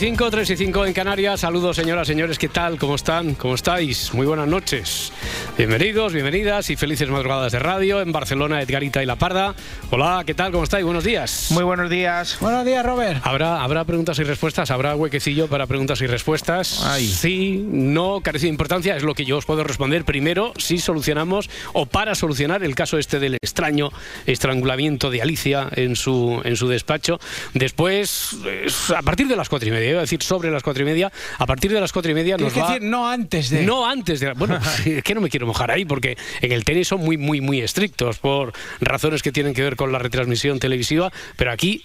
5, 3 y 5 en Canarias. Saludos, señoras, señores. ¿Qué tal? ¿Cómo están? ¿Cómo estáis? Muy buenas noches. Bienvenidos, bienvenidas y felices madrugadas de radio en Barcelona, Edgarita y La Parda. Hola, ¿qué tal? ¿Cómo estáis? Buenos días. Muy buenos días. Buenos días, Robert. ¿Habrá, habrá preguntas y respuestas? ¿Habrá huequecillo para preguntas y respuestas? Ay. Sí, no, carece de importancia. Es lo que yo os puedo responder. Primero, si solucionamos o para solucionar el caso este del extraño estrangulamiento de Alicia en su, en su despacho. Después, es a partir de las cuatro y media, iba a decir sobre las cuatro y media, a partir de las cuatro y media nos Tienes que va... decir no antes de. No antes de. Bueno, es que no me quiero mojar ahí porque en el tenis son muy, muy, muy estrictos por razones que tienen que ver con la retransmisión televisiva, pero aquí.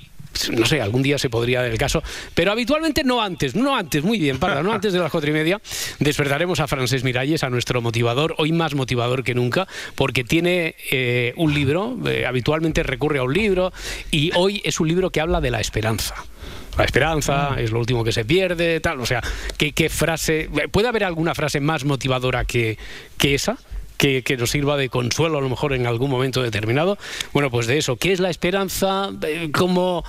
No sé, algún día se podría dar el caso, pero habitualmente no antes, no antes, muy bien, para, no antes de las cuatro y media. Despertaremos a Francés Miralles, a nuestro motivador, hoy más motivador que nunca, porque tiene eh, un libro, eh, habitualmente recurre a un libro, y hoy es un libro que habla de la esperanza. La esperanza es lo último que se pierde, tal. O sea, ¿qué, qué frase. ¿Puede haber alguna frase más motivadora que, que esa? Que, que nos sirva de consuelo a lo mejor en algún momento determinado. Bueno, pues de eso. ¿Qué es la esperanza? Eh, ¿Cómo,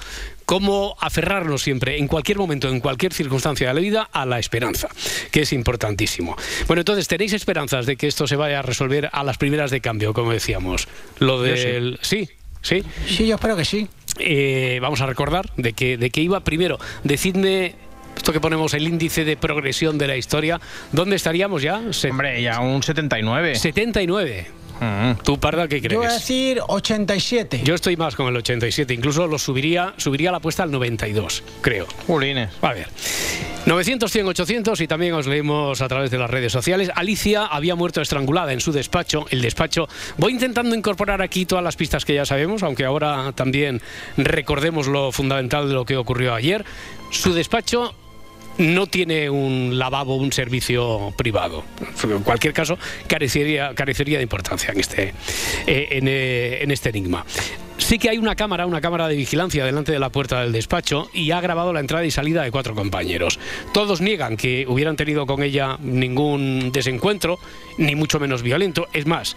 cómo aferrarnos siempre, en cualquier momento, en cualquier circunstancia de la vida, a la esperanza, que es importantísimo. Bueno, entonces, ¿tenéis esperanzas de que esto se vaya a resolver a las primeras de cambio, como decíamos? Lo del... Sí, sí. Sí, yo espero que sí. Eh, vamos a recordar de que, de que iba primero. Decidme, esto que ponemos el índice de progresión de la historia, ¿dónde estaríamos ya? Se- Hombre, ya un 79. 79. Mm. ¿Tú, Parda, qué Yo voy a crees? decir 87. Yo estoy más con el 87, incluso lo subiría, subiría la apuesta al 92, creo. Jolines. A ver. 900, 100, 800 y también os leemos a través de las redes sociales. Alicia había muerto estrangulada en su despacho. El despacho. Voy intentando incorporar aquí todas las pistas que ya sabemos, aunque ahora también recordemos lo fundamental de lo que ocurrió ayer. Su despacho no tiene un lavabo, un servicio privado. En cualquier caso, carecería, carecería de importancia en este, eh, en, eh, en este enigma. Sí que hay una cámara, una cámara de vigilancia delante de la puerta del despacho y ha grabado la entrada y salida de cuatro compañeros. Todos niegan que hubieran tenido con ella ningún desencuentro, ni mucho menos violento. Es más,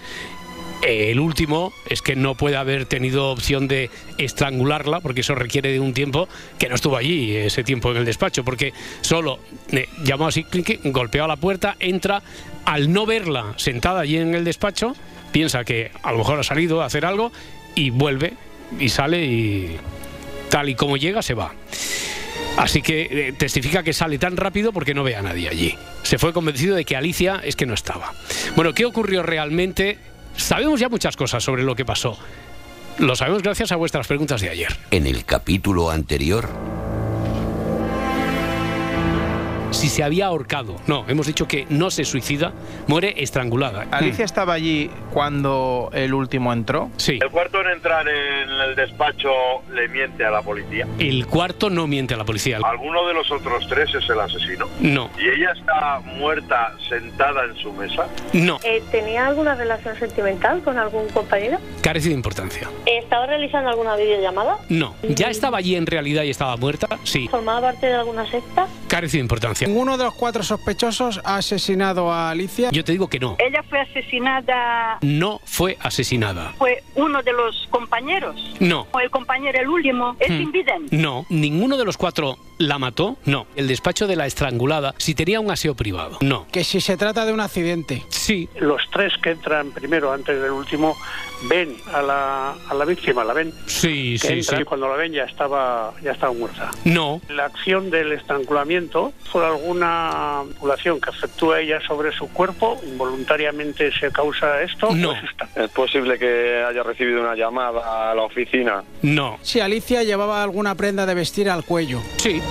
el último es que no puede haber tenido opción de estrangularla, porque eso requiere de un tiempo que no estuvo allí, ese tiempo en el despacho, porque solo eh, llamó así, golpeó a la puerta, entra, al no verla sentada allí en el despacho, piensa que a lo mejor ha salido a hacer algo y vuelve y sale y tal y como llega se va. Así que eh, testifica que sale tan rápido porque no ve a nadie allí. Se fue convencido de que Alicia es que no estaba. Bueno, ¿qué ocurrió realmente? Sabemos ya muchas cosas sobre lo que pasó. Lo sabemos gracias a vuestras preguntas de ayer. En el capítulo anterior, Si se había ahorcado. No, hemos dicho que no se suicida, muere estrangulada. ¿Alicia estaba allí cuando el último entró? Sí. El cuarto en entrar en el despacho le miente a la policía. El cuarto no miente a la policía. Alguno de los otros tres es el asesino. No, Y ella está muerta sentada en su mesa. no. Eh, ¿Tenía alguna relación sentimental con algún compañero? Carece de importancia. ¿Estaba realizando alguna videollamada? No. ¿Ya estaba allí en realidad y estaba muerta? Sí. ¿Formaba parte de alguna secta? Carece de importancia. Ninguno de los cuatro sospechosos ha asesinado a Alicia. Yo te digo que no. Ella fue asesinada, No fue asesinada. fue uno de los compañeros. No. O el compañero, el último, es Hmm. invidente. No, ninguno de los cuatro la mató. No. El despacho de la estrangulada, si tenía un aseo privado. No. Que si se trata de un accidente. Sí. los tres que entran primero antes del último ven a la, a la víctima, la ven, Sí, que sí, entra sí. y cuando la ven ya estaba, ya estaba muerta. No. La acción del estrangulamiento fue alguna manipulación que efectúa ella sobre su cuerpo, involuntariamente se causa esto. No. Es posible que haya recibido una llamada a la oficina. No. Si Alicia llevaba alguna prenda de vestir al cuello. Sí.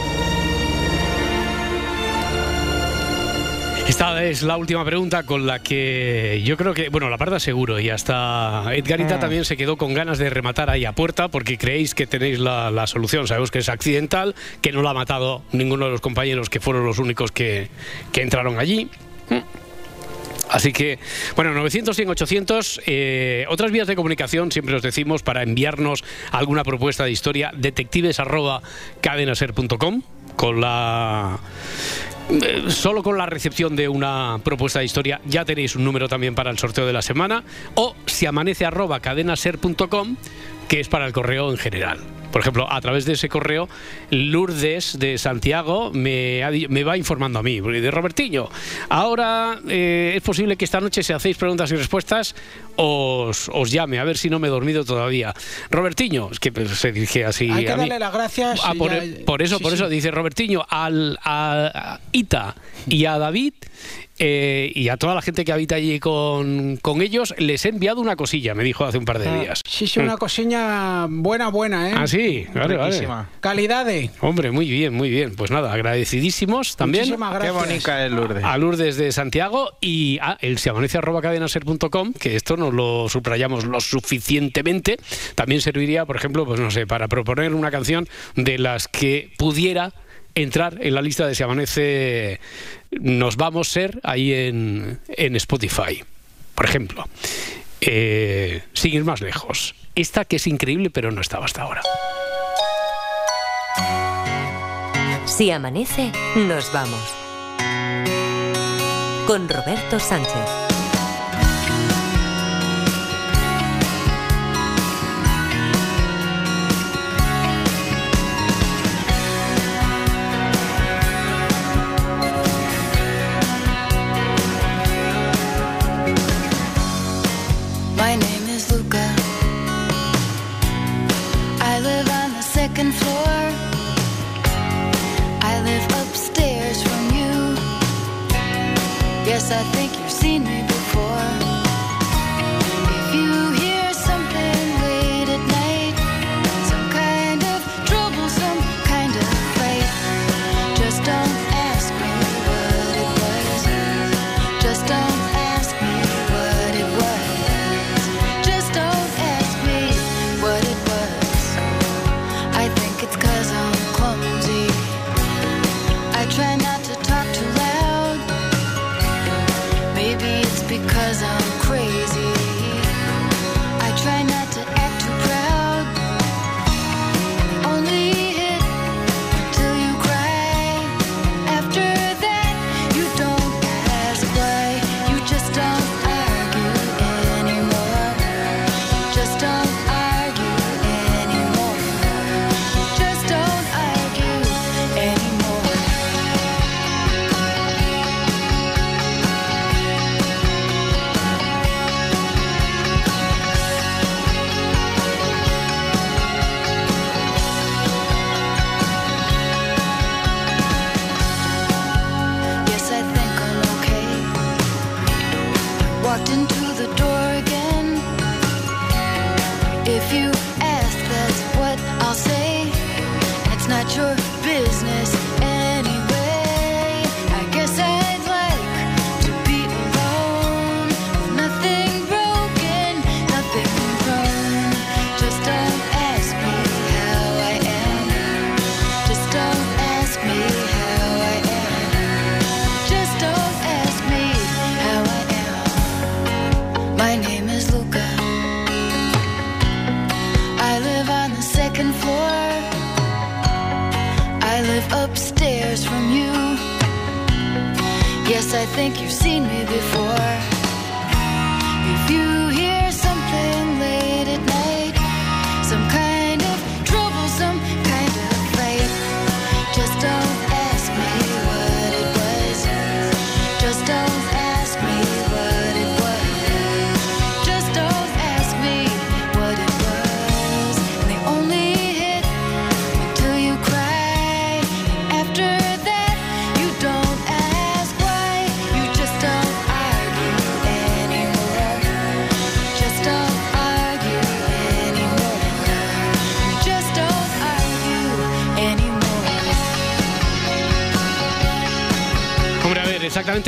Esta es la última pregunta con la que yo creo que, bueno, la parda seguro y hasta Edgarita Mm. también se quedó con ganas de rematar ahí a puerta porque creéis que tenéis la, la solución. Sabemos que es accidental, que no la ha matado ninguno de los compañeros que fueron los únicos que, que entraron allí. Mm. Así que, bueno, 900, 100, 800. eh, otras vías de comunicación, siempre os decimos, para enviarnos alguna propuesta de historia, detectives arroba cadenaser.com con la solo con la recepción de una propuesta de historia ya tenéis un número también para el sorteo de la semana o si amanece arroba cadenaser.com que es para el correo en general. Por ejemplo, a través de ese correo, Lourdes de Santiago me, ha me va informando a mí, de Robertiño, ahora eh, es posible que esta noche si hacéis preguntas y respuestas os, os llame, a ver si no me he dormido todavía. Robertiño, es que pues, se dirige así Hay que a mí. darle las gracias. Ah, y por, ya- por eso, sí, por sí. eso dice Robertiño al, a Ita y a David eh, y a toda la gente que habita allí con, con ellos les he enviado una cosilla, me dijo hace un par de días. Sí, sí, una cosilla buena, buena, ¿eh? Ah, sí, vale, vale. Riquísima. Calidad de. Hombre, muy bien, muy bien. Pues nada, agradecidísimos también Muchísimas Qué gracias. bonita es Lourdes. a Lourdes de Santiago y a el si amanece arroba cadenaser.com, que esto nos lo subrayamos lo suficientemente. También serviría, por ejemplo, pues no sé, para proponer una canción de las que pudiera entrar en la lista de si amanece nos vamos ser ahí en, en Spotify. Por ejemplo, eh, sin ir más lejos. Esta que es increíble, pero no estaba hasta ahora. Si amanece, nos vamos. Con Roberto Sánchez.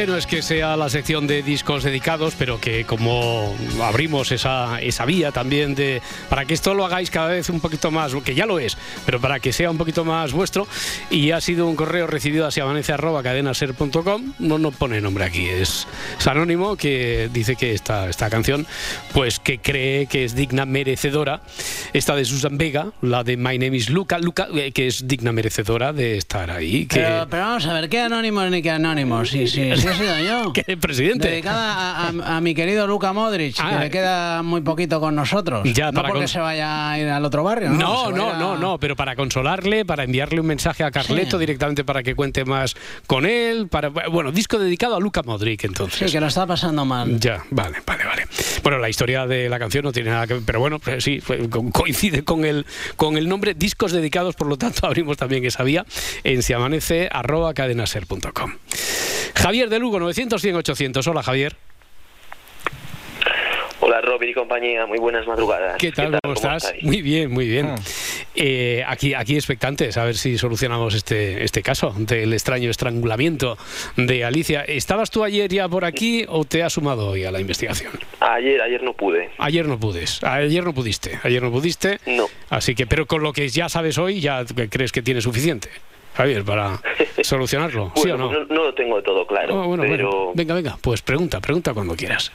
No es que sea la sección de discos dedicados, pero que como abrimos esa, esa vía también de para que esto lo hagáis cada vez un poquito más, que ya lo es, pero para que sea un poquito más vuestro, y ha sido un correo recibido hacia amanece arroba cadenaser.com, no, no pone nombre aquí, es, es anónimo que dice que esta, esta canción, pues que cree que es digna merecedora, esta de Susan Vega, la de My Name is Luca, Luca, eh, que es digna merecedora de estar ahí. Que, Pero, pero vamos a ver, ¿qué anónimos ni qué anónimos? Sí, sí, sí he sido yo. que presidente. Dedicada a, a- a mi querido Luca Modric, Ah. que le queda muy poquito con nosotros. Ya, no para porque con- se vaya a ir al otro barrio, ¿no? No, no, a- no, no, pero para consolarle, para enviarle un mensaje a Carleto Sí. directamente para que cuente más con él, para bueno, disco dedicado a Luca Modric entonces. Sí, que lo está pasando mal. Ya, vale, vale, vale. Bueno, la historia de la canción no tiene nada que ver, pero bueno, pues sí, fue- co- coincide con el, con el nombre. Discos dedicados, por lo tanto, abrimos también esa vía en siamanece arroba cadenaser.com. Javier de Lugo, 900 100 800. Hola, Javier. Hola Robin y compañía, muy buenas madrugadas. ¿Qué tal? ¿Cómo estás? estáis? Muy bien, muy bien. Ah. Eh, aquí, aquí expectantes a ver si solucionamos este, este caso del extraño estrangulamiento de Alicia. ¿Estabas tú ayer ya por aquí o te has sumado hoy a la investigación? Ayer, ayer no pude. Ayer no pudes, ayer no pudiste, ayer no pudiste. No. Así que, pero con lo que ya sabes hoy, ya crees que tienes suficiente, Javier, para solucionarlo, ¿sí o Bueno, no? no, no lo tengo todo claro, Oh, bueno, pero bueno. Venga, venga, pues pregunta, pregunta cuando quieras.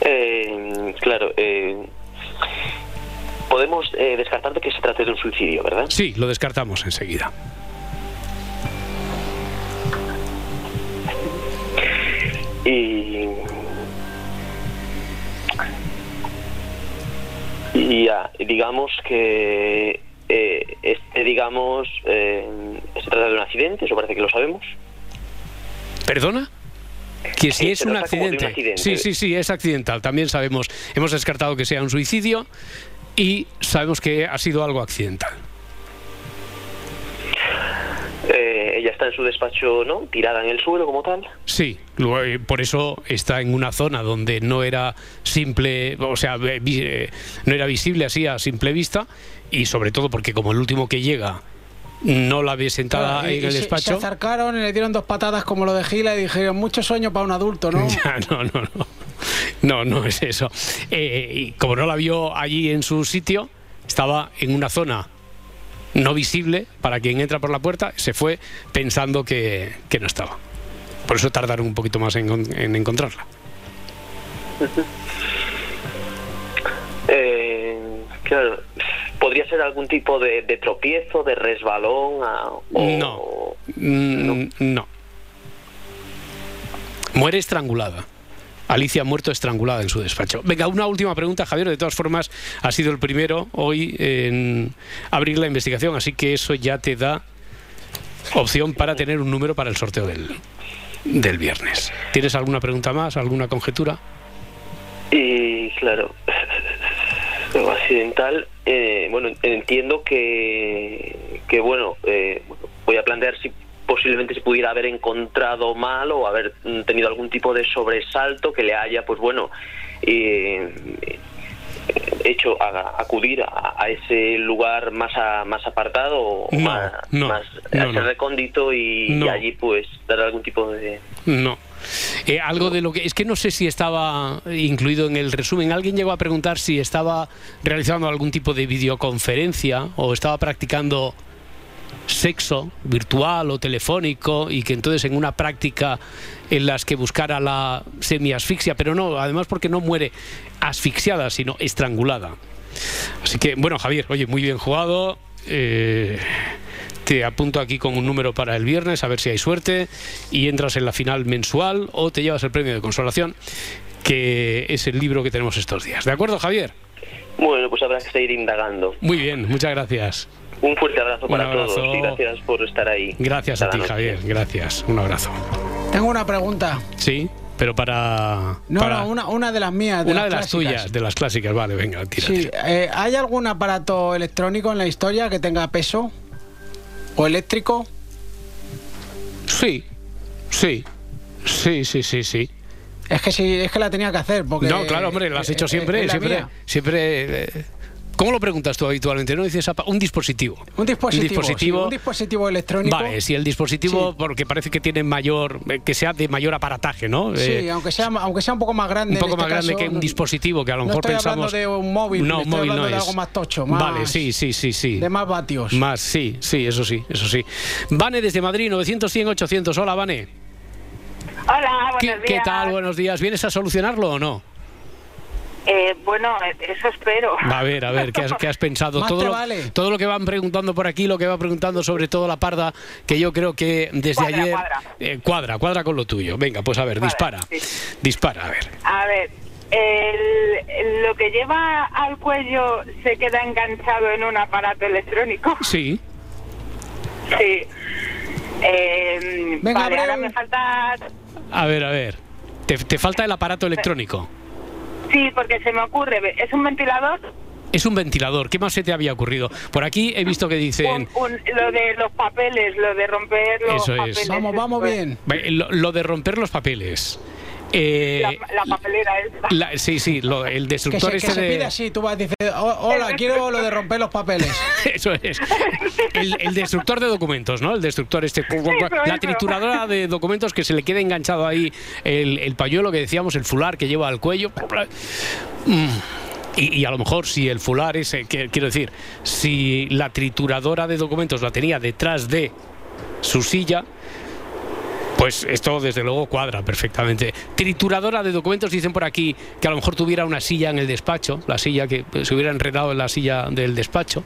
Eh, claro, eh, podemos eh, descartar de que se trate de un suicidio, ¿verdad? Sí, lo descartamos enseguida. Y y ya, digamos que eh, este, digamos, eh, se trata de un accidente, eso parece que lo sabemos. ¿Perdona? Que si Sí, es un accidente. Sí, sí, sí, es accidental. También sabemos, hemos descartado que sea un suicidio y sabemos que ha sido algo accidental. Eh, ella está en su despacho, ¿no? Tirada en el suelo como tal. Sí, luego, eh, por eso está en una zona donde no era simple, o sea, eh, no era visible así a simple vista y sobre todo porque como el último que llega no la ve sentada Claro, y- en y el se- despacho. Se acercaron y le dieron dos patadas como lo de Gila y dijeron, mucho sueño para un adulto, ¿no? Ya, no, no, no. No, no es eso. Eh, y como no la vio allí en su sitio, estaba en una zona no visible para quien entra por la puerta, se fue pensando que, que no estaba. Por eso tardaron un poquito más en, en encontrarla. Eh, claro, podría ser algún tipo de, de tropiezo, de resbalón. a- o- No. Mm, no. Muere estrangulada. Alicia ha muerto estrangulada en su despacho. Venga, una última pregunta, Javier. De todas formas, ha sido el primero hoy en abrir la investigación, así que eso ya te da opción para tener un número para el sorteo del, del viernes. ¿Tienes alguna pregunta más, alguna conjetura? Y claro, lo accidental, eh, bueno, entiendo que, que bueno, eh, voy a plantear si posiblemente se pudiera haber encontrado mal o haber tenido algún tipo de sobresalto que le haya, pues bueno, eh, hecho a- acudir a, a ese lugar más a- más apartado o No, más, no, más no, recóndito y, allí pues dar algún tipo de No. Eh, algo de lo que es que no sé si estaba incluido en el resumen. Alguien llegó a preguntar si estaba realizando algún tipo de videoconferencia o estaba practicando sexo virtual o telefónico y que entonces en una práctica en las que buscara la semiasfixia, pero no, además porque no muere asfixiada, sino estrangulada. Así que, bueno, Javier, oye, muy bien jugado. Eh, te apunto aquí con un número para el viernes, a ver si hay suerte, y entras en la final mensual o te llevas el premio de consolación, que es el libro que tenemos estos días. ¿De acuerdo, Javier? Bueno, pues habrá que seguir indagando. Muy bien, muchas gracias. Un fuerte abrazo Un para abrazo. todos y gracias por estar ahí. Gracias a ti, noche. Javier. Gracias. Un abrazo. Tengo una pregunta. Sí, pero para... No, para- no, una, una de las mías. De una las de las clásicas. tuyas, de las clásicas. Vale, venga, tira. Sí, tira. eh, ¿hay algún aparato electrónico en la historia que tenga peso? ¿O eléctrico? Sí, sí, sí, sí, sí, sí. Es que sí, es que la tenía que hacer. Porque, no, claro, hombre, lo has hecho siempre, la siempre, siempre eh, ¿Cómo lo preguntas tú habitualmente? ¿No dices apa- un dispositivo? Un dispositivo. Un dispositivo. sí, un dispositivo electrónico. Vale, si el dispositivo, Sí. porque parece que tiene mayor, eh, que sea de mayor aparataje, ¿no? Sí, Eh, aunque sea, aunque sea un poco más grande. un poco en este más grande caso, que un dispositivo que a lo no mejor estoy pensamos. hablando de un móvil, no, estoy móvil no de es. algo más tocho, más- Vale, sí, sí, sí, sí. De más vatios. Más, sí, sí, eso sí, eso sí. Vane desde Madrid, 900, 100, 800. Hola, Vane. Hola, buenos ¿Qué, días. qué tal? Buenos días. ¿Vienes a solucionarlo o no? Eh, bueno, eso espero. A ver, a ver, ¿qué has, qué has pensado? Más todo, te lo, vale. todo lo que van preguntando por aquí, lo que va preguntando sobre todo la parda, que yo creo que desde Cuadra, ayer... cuadra. eh, cuadra, cuadra con lo tuyo. Venga, pues a ver, dispara. sí. Dispara, a ver. A ver, el- lo que lleva al cuello se queda enganchado en un aparato electrónico. Sí. Sí. Eh, Venga, vale, ahora me falta... A ver, a ver. Te, te falta el aparato electrónico. Sí, porque se me ocurre, ¿es un ventilador? Es un ventilador. ¿Qué más se te había ocurrido? Por aquí he visto que dicen... Un- un- lo de los papeles, lo de romper los Eso es. Vamos, vamos bien. Lo de romper los papeles. Eh, La, la papelera esta. la- sí, sí, lo- el Que destructor se, que este se de... pide así, tú vas "Oh, hola, quiero lo de romper los papeles. Eso es. El, el destructor de documentos, ¿no? El destructor este. La eso. trituradora de documentos que se le queda enganchado ahí el, el pañuelo que decíamos, el fular que lleva al cuello. Mm. Y, y a lo mejor si el fular ese, que- quiero decir, si la trituradora de documentos la tenía detrás de su silla, pues esto desde luego cuadra perfectamente. Trituradora de documentos dicen por aquí que a lo mejor tuviera una silla en el despacho, la silla que pues, se hubiera enredado en la silla del despacho.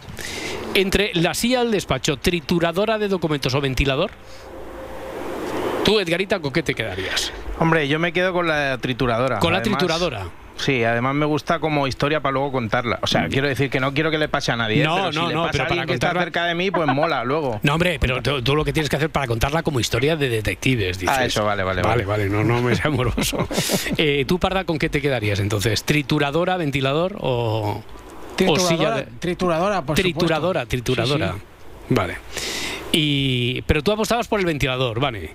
Entre la silla del despacho, trituradora de documentos o ventilador, tú Edgarita, ¿con qué te quedarías? Hombre, yo me quedo con la trituradora. Con la trituradora. Sí, además me gusta como historia para luego contarla. O sea, quiero decir que no quiero que le pase a nadie. ¿eh? No, pero si no, le no, pasa pero a para que está contarla- cerca de mí, pues mola luego. No, hombre, pero tú, tú lo que tienes que hacer para contarla como historia de detectives, dices. Ah, eso, vale, vale, Vale, vale. vale, no, no me sea amoroso. Eh, ¿Tú, Parda, con qué te quedarías entonces? ¿Trituradora, ventilador o, o Trituradora, silla de- trituradora, por trituradora, supuesto. trituradora. Sí, Vale. Y, pero tú apostabas por el ventilador, vale.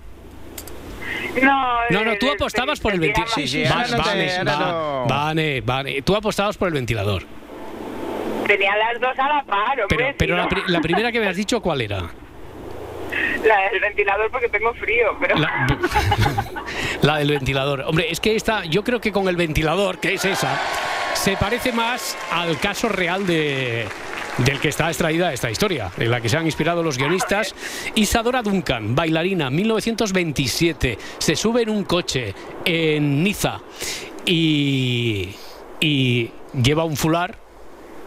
No, No, no, tú apostabas por el ventilador. Sí, sí, vale, ahora no te- vale, ahora va- no. vale, vale. Tú apostabas por el ventilador. Tenía las dos a la par, hombre. Pero, pero la, no. pri- la primera que me has dicho, ¿cuál era? La del ventilador porque tengo frío, pero... La, la del ventilador. Hombre, es que esta, yo creo que con el ventilador, que es esa, se parece más al caso real de del que está extraída esta historia, en la que se han inspirado los guionistas. Isadora Duncan, bailarina, 1927, se sube en un coche en Niza y, lleva un fular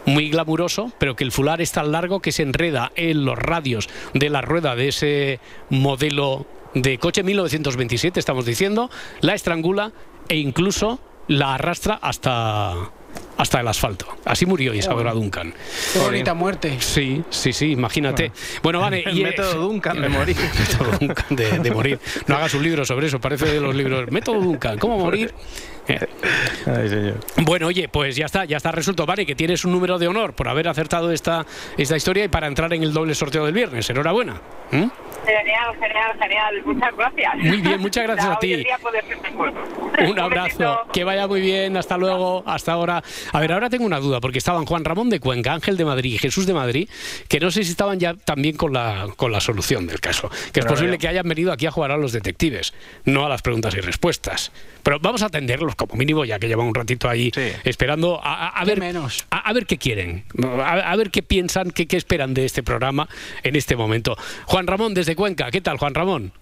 muy glamuroso, pero que el fular es tan largo que se enreda en los radios de la rueda de ese modelo de coche 1927, estamos diciendo, la estrangula e incluso la arrastra hasta hasta el asfalto. Así murió Isadora Duncan. Qué bonita muerte. Sí, sí, sí, imagínate. Bueno, vale. El método Duncan de morir. El método Duncan de, de morir. No hagas un libro sobre eso, parece de los libros. Método Duncan, ¿cómo morir? Eh, Ay, señor. bueno, oye, pues ya está, ya está resuelto. Vale, que tienes un número de honor por haber acertado esta, esta historia y para entrar en el doble sorteo del viernes. Enhorabuena. ¿Mm? Genial, genial, genial. Muchas gracias. Muy bien, muchas gracias a ti. Un abrazo, que vaya muy bien, hasta luego, hasta ahora. A ver, ahora tengo una duda, porque estaban Juan Ramón de Cuenca, Ángel de Madrid y Jesús de Madrid, que no sé si estaban ya también con la, con la solución del caso. Que es Pero posible que hayan venido aquí a jugar a los detectives, no a las preguntas y respuestas. Pero vamos a atenderlos como mínimo, ya que llevan un ratito ahí Sí. esperando a, a- a ¿Qué ver, menos? A, a ver qué quieren, a, a ver qué piensan, qué, qué esperan de este programa en este momento. Juan Ramón desde Cuenca, ¿qué tal, Juan Ramón?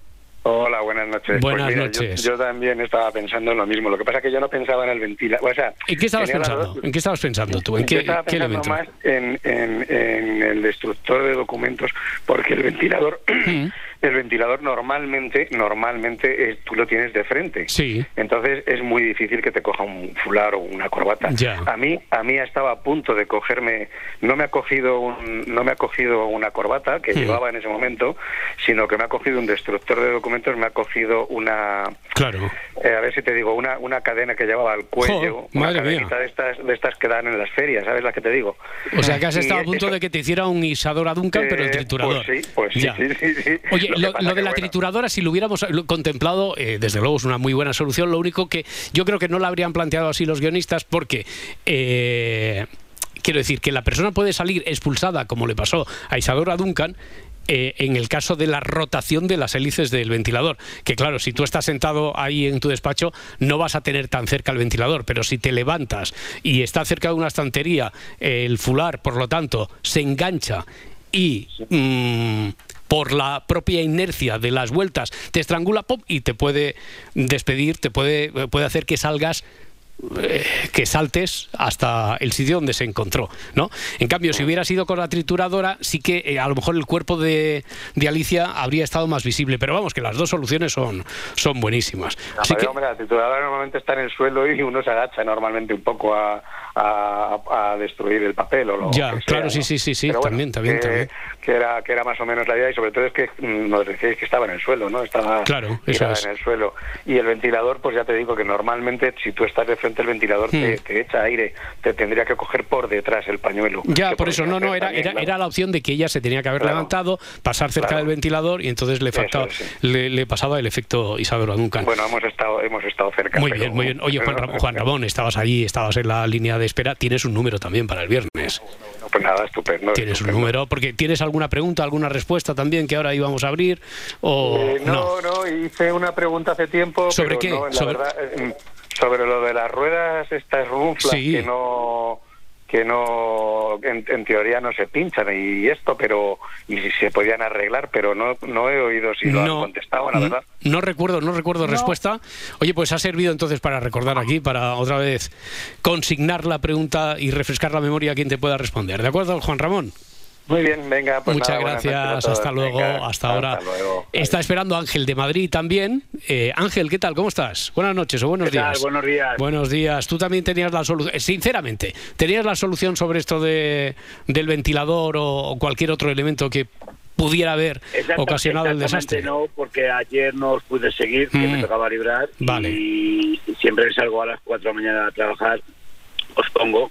Hola, buenas noches. Buenas Pues mira, noches. Yo, yo también estaba pensando en lo mismo. Lo que pasa es que yo no pensaba en el ventilador. O sea, ¿En qué estabas pensando? dos- ¿En qué estabas pensando tú? ¿En yo qué, estaba qué pensando elemento? más en, en- en el destructor de documentos, porque el ventilador, Mm. El ventilador normalmente, normalmente eh, tú lo tienes de frente. Sí. Entonces es muy difícil que te coja un fular o una corbata. Ya. A mí, a mí estaba a punto de cogerme, no me ha cogido, un- no me ha cogido una corbata que Mm. llevaba en ese momento, sino que me ha cogido un destructor de documentos, me ha cogido una, Claro. eh, a ver si te digo, una, una cadena que llevaba al cuello, Jo, una madre mía. de estas, de estas que dan en las ferias, ¿sabes la que te digo? O sea, que has Y estado a punto eso- de que te hiciera un Isadora Duncan, pero el Eh, triturador. Pues sí, pues sí, Ya. sí, sí, sí. Oye, Lo de la bueno, trituradora, si lo hubiéramos contemplado, eh, desde luego es una muy buena solución. Lo único que yo creo que no la habrían planteado así los guionistas, porque eh, quiero decir que la persona puede salir expulsada, como le pasó a Isadora Duncan, eh, en el caso de la rotación de las hélices del ventilador. Que claro, si tú estás sentado ahí en tu despacho, no vas a tener tan cerca el ventilador, pero si te levantas y está cerca de una estantería, el fular, por lo tanto, se engancha y mm, por la propia inercia de las vueltas te estrangula pop y te puede despedir, te puede, puede hacer que salgas eh, que saltes hasta el sitio donde se encontró, ¿no? En cambio, si hubiera sido con la trituradora, sí que eh, a lo mejor el cuerpo de, de Alicia habría estado más visible. Pero vamos, que las dos soluciones son, son buenísimas. La, Así que, hombre, la trituradora normalmente está en el suelo y uno se agacha normalmente un poco a, a, a destruir el papel o lo ya, que sea, claro, ¿no? sí, sí, sí, sí, Pero bueno, también, también, que, también. que era, que era más o menos la idea y sobre todo es que mm, nos decíais que estaba en el suelo, ¿no? Estaba Claro, eso es. en el suelo. Y el ventilador, pues ya te digo que normalmente si tú estás de frente al ventilador te, Hmm. te echa aire, te tendría que coger por detrás el pañuelo. Ya, por eso, no, no, era, también, era, claro. era la opción de que ella se tenía que haber Claro. levantado, pasar cerca Claro. del ventilador y entonces le, faltaba, le, le pasaba el efecto Isadora Duncan. Bueno, hemos estado, hemos estado cerca. Muy pero- bien, muy bien. Oye, Juan Ramón, estabas allí, estabas en la línea de espera. Tienes un número también para el viernes. Pues nada, estupendo. Tienes un número, porque tienes alguna pregunta, alguna respuesta también que ahora íbamos a abrir o Eh, no. no, no, hice una pregunta hace tiempo. ¿Sobre pero qué? no, la Sobre- verdad, eh, sobre lo de las ruedas, estas runflas Sí. que no que no en, en teoría no se pinchan y esto pero y si se podían arreglar pero no no he oído si lo han contestado la n- verdad No recuerdo, no recuerdo respuesta. Oye, pues ha servido entonces para recordar aquí, para otra vez consignar la pregunta y refrescar la memoria a quien te pueda responder. ¿De acuerdo, Juan Ramón? Muy bien venga pues Muchas nada, gracias, hasta luego, Venga, hasta ahora. luego. Está esperando Ángel de Madrid también. Eh, Ángel, ¿qué tal? ¿Cómo estás? Buenas noches o buenos ¿Qué tal? días. Buenos días. Buenos días. Tú también tenías la solución, sinceramente, ¿tenías la solución sobre esto de, del ventilador o, o cualquier otro elemento que pudiera haber ocasionado el exactamente desastre? no, porque ayer no os pude seguir, que Mm. me tocaba librar. Vale. Y siempre que salgo a las 4 de la mañana a trabajar, os pongo.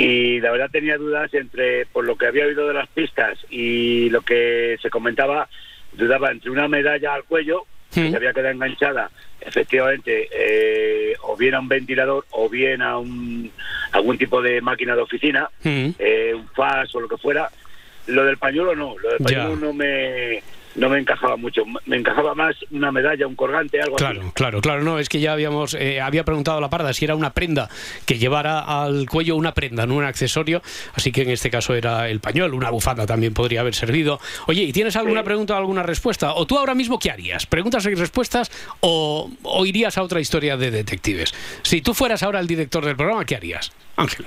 Y la verdad tenía dudas entre, por lo que había oído de las pistas y lo que se comentaba, dudaba entre una medalla al cuello, que se había quedado enganchada, efectivamente, eh, o bien a un ventilador o bien a un, algún tipo de máquina de oficina, eh, un FAS o lo que fuera. Lo del pañuelo no, lo del Ya. pañuelo no me no me encajaba mucho. Me encajaba más una medalla, un colgante, algo Claro, así. claro, claro. No, es que ya habíamos, eh, había preguntado a la parda si era una prenda que llevara al cuello una prenda, no un accesorio. Así que en este caso era el pañuelo, una bufanda también podría haber servido. Oye, ¿y tienes alguna pregunta o alguna respuesta? ¿O tú ahora mismo qué harías? ¿Preguntas y respuestas o, o irías a otra historia de detectives? Si tú fueras ahora el director del programa, ¿qué harías? Ángel.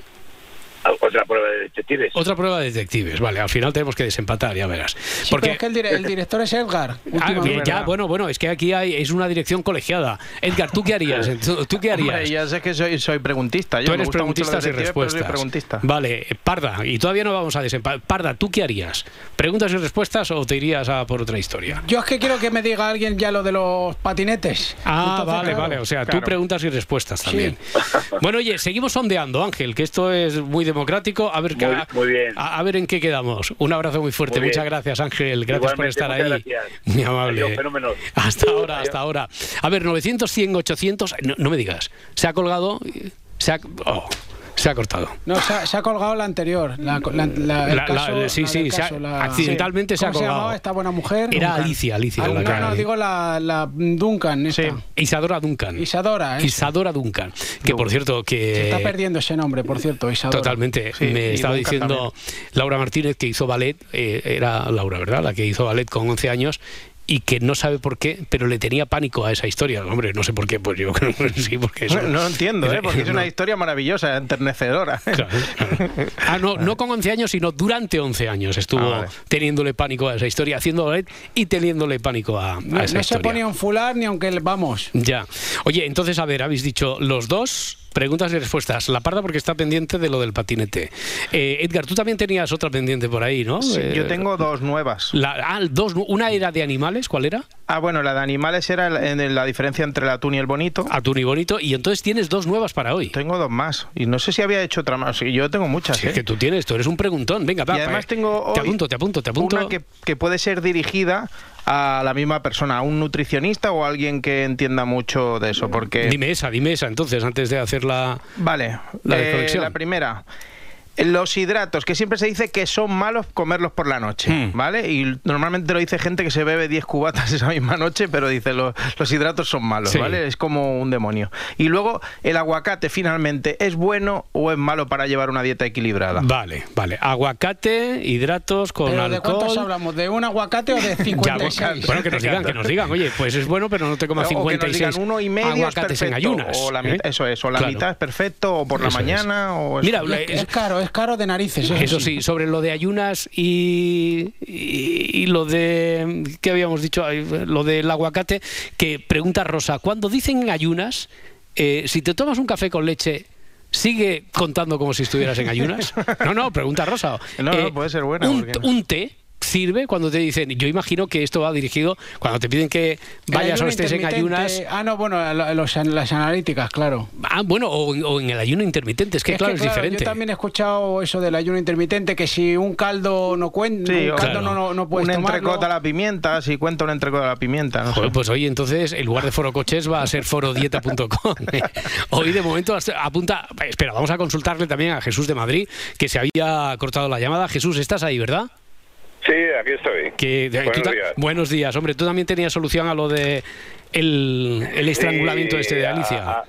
Otra prueba de detectives. Otra prueba de detectives, vale. Al final tenemos que desempatar, ya verás. Sí, Porque pero es que el, dire- el director es Edgar. Ah, ya, bueno, bueno, es que aquí hay, es una dirección colegiada. Edgar, ¿tú qué harías? ¿Tú, tú qué harías? Hombre, ya sé que soy, soy preguntista. Yo Tú eres preguntistas y detective, pero soy respuestas. preguntista. Vale, eh, Parda, y todavía no vamos a desempatar. Parda, ¿tú qué harías? ¿Preguntas y respuestas o te irías a por otra historia? Yo es que quiero que me diga alguien ya lo de los patinetes. Ah, Entonces, vale, claro. vale. O sea, tú preguntas y respuestas también. Bueno, oye, seguimos sondeando, Ángel, que esto es muy democrático. A ver, Muy- a, muy bien. A, a ver en qué quedamos. Un abrazo muy fuerte. Muy. Muchas gracias, Ángel. Gracias por Igualmente, estar muchas ahí. gracias. Muy amable. Adiós, fenómeno. Hasta ahora, hasta ahora. A ver, 900, 100, 800. No, no me digas. Se ha colgado. Se ha, oh, se ha cortado. No, se ha, se ha colgado la anterior. La, la- la- el La- la- caso- sí, la sí, se ha- accidentalmente se ha ¿Cómo colgado. llamaba esta buena mujer? Era Duncan. Alicia, Alicia, Ah, la no, que- no, digo la, la Duncan. Esta. Isadora Duncan. Isadora, ¿eh? Isadora Duncan. Que por cierto, que. Se está perdiendo ese nombre, por cierto, Isadora. Totalmente. Sí, Me estaba Duncan diciendo Laura Martínez que hizo ballet, eh, era Laura, ¿verdad? La que hizo ballet con 11 años y que no sabe por qué, pero le tenía pánico a esa historia. Hombre, no sé por qué, pues yo creo que sí, porque eso... No, no lo entiendo, ¿eh? porque es una No. historia maravillosa, enternecedora. Ah, no, no con 11 años, sino durante 11 años estuvo Ah, vale. teniéndole pánico a esa historia, haciendo ballet y teniéndole pánico a, a No, esa no se historia. ponía un fular ni aunque vamos. Ya. Oye, entonces, a ver, habéis dicho los dos preguntas y respuestas. La parda porque está pendiente de lo del patinete. Eh, Edgar, tú también tenías otra pendiente por ahí, ¿no? Sí, Eh, yo tengo dos nuevas. la- ah, dos, una era de animales, ¿cuál era? Ah, bueno, la de animales era la diferencia entre el atún y el bonito. Atún y bonito. Y entonces tienes dos nuevas para hoy. Tengo dos más. Y no sé si había hecho otra más. Yo tengo muchas. Es ¿eh? que tú tienes, tú eres un preguntón. Venga, va, y además va, tengo Te apunto, te apunto, te apunto. una que, que puede ser dirigida a la misma persona, a un nutricionista o a alguien que entienda mucho de eso, porque... Dime esa, dime esa entonces, antes de hacer la... Vale, La eh, la primera. Los hidratos, que siempre se dice que son malos comerlos por la noche, Hmm. ¿vale? Y normalmente lo dice gente que se bebe 10 cubatas esa misma noche, pero dice lo- los hidratos son malos, Sí. ¿vale? Es como un demonio. Y luego, ¿el aguacate finalmente es bueno o es malo para llevar una dieta equilibrada? Vale, vale. Aguacate, hidratos con ¿Pero de cuántos alcohol. hablamos? ¿De un aguacate o de Ya, 56? bueno, que nos digan, que nos digan, oye, pues es bueno, pero no te comas O que nos 56 digan uno y medio es aguacates en perfecto, ayunas. O la ¿eh? Eso es, o la Claro. mitad es perfecto, o por la Eso es. mañana, o... Mira, eso. Es, es caro, es caro de narices. Eso, Eso sí, sobre lo de ayunas y, y, y lo de. ¿Qué habíamos dicho? Ay, Lo del aguacate, que pregunta Rosa, cuando dicen ayunas, eh, si te tomas un café con leche. ¿Sigue contando como si estuvieras en ayunas? No, no, pregunta Rosa. No, no, puede ser buena, Un, porque no. un té sirve cuando te dicen, yo imagino que esto va dirigido cuando te piden que vayas o estés en ayunas. Ah, no, bueno, lo- los- las analíticas, claro. Ah, bueno, o, o en el ayuno intermitente, es que claro, es diferente. Yo también he escuchado eso del ayuno intermitente, que si un caldo no cuenta, Sí, un caldo no, no, no puedes un tomarlo. entrecot a la pimienta, si cuenta un entrecot a la pimienta, no. Joder, pues hoy entonces en lugar de foro coches va a ser forodieta.com. hoy de momento apunta, espera, vamos a consultarle también a Jesús de Madrid, que se había cortado la llamada. Jesús, estás ahí, ¿verdad? Sí, aquí estoy. Que, de- Buenos días. buenos días, hombre, tú también tenías solución a lo de el, el estrangulamiento Sí, este de Alicia. a- a-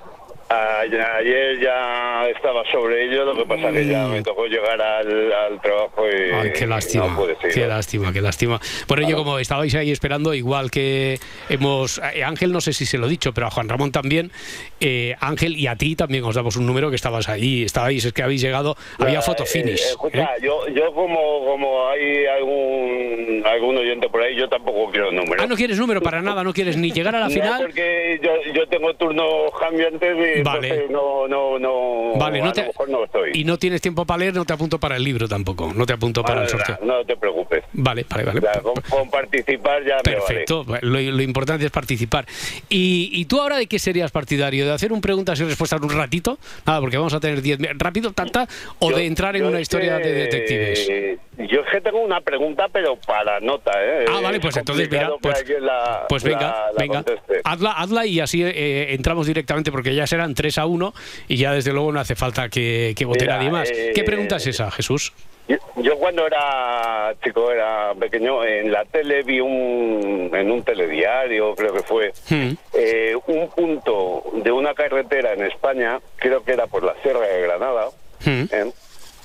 ayer ya estaba sobre ello, lo que pasa que ya me tocó llegar al, al trabajo y Ay, qué lástima, no pude qué lástima, qué lástima. Por ello, como estabais ahí esperando, igual que hemos... eh, Ángel, no sé si se lo he dicho, pero a Juan Ramón también, eh, Ángel y a ti también os damos un número que estabais ahí, estabais, es que habéis llegado, había foto eh, finish. eh, escucha, ¿eh? yo, yo como, como hay algún, algún oyente por ahí, yo tampoco quiero números. Ah, no quieres número para nada, no quieres ni llegar a la No, final. porque yo, yo tengo turnos cambiantes y Vale. entonces no, no, no, Vale, no a te- lo mejor no estoy. Y no tienes tiempo para leer, no te apunto para el libro tampoco, no te apunto para el sorteo. No te preocupes. Vale, vale, vale. O sea, con, con participar ya me vale. Perfecto, lo, lo importante es participar. ¿Y, y tú ahora de qué serías partidario? ¿De hacer un preguntas y respuestas un ratito? Nada, porque vamos a tener 10 mi- rápido, tanta, o Yo- de entrar en una historia de que- detectives. Yo es que tengo una pregunta, pero para nota, ¿eh? Ah, vale, Es pues entonces, mira, pues, alguien la- pues venga, la- la venga, hazla, hazla y así eh, entramos directamente porque ya serán 3 a 1 y ya desde luego no hace falta que, que vote Mira, nadie más. eh, ¿Qué pregunta es esa, Jesús? Yo, yo cuando era chico, era pequeño, en la tele vi un, en un telediario, creo que fue, Hmm. eh, un punto de una carretera en España, creo que era por la Sierra de Granada, Hmm. ¿eh?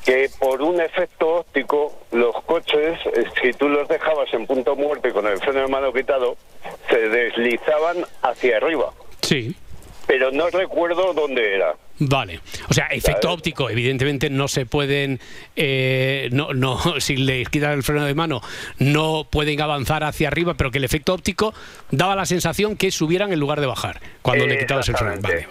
que por un efecto óptico los coches, eh, si tú los dejabas en punto muerto y con el freno de mano quitado, se deslizaban hacia arriba. Sí. Pero no recuerdo dónde era. Vale, o sea, efecto óptico, evidentemente no se pueden, eh, no, no, si le quitan el freno de mano, no pueden avanzar hacia arriba, pero que el efecto óptico daba la sensación que subieran en lugar de bajar cuando le quitabas el freno. Vale,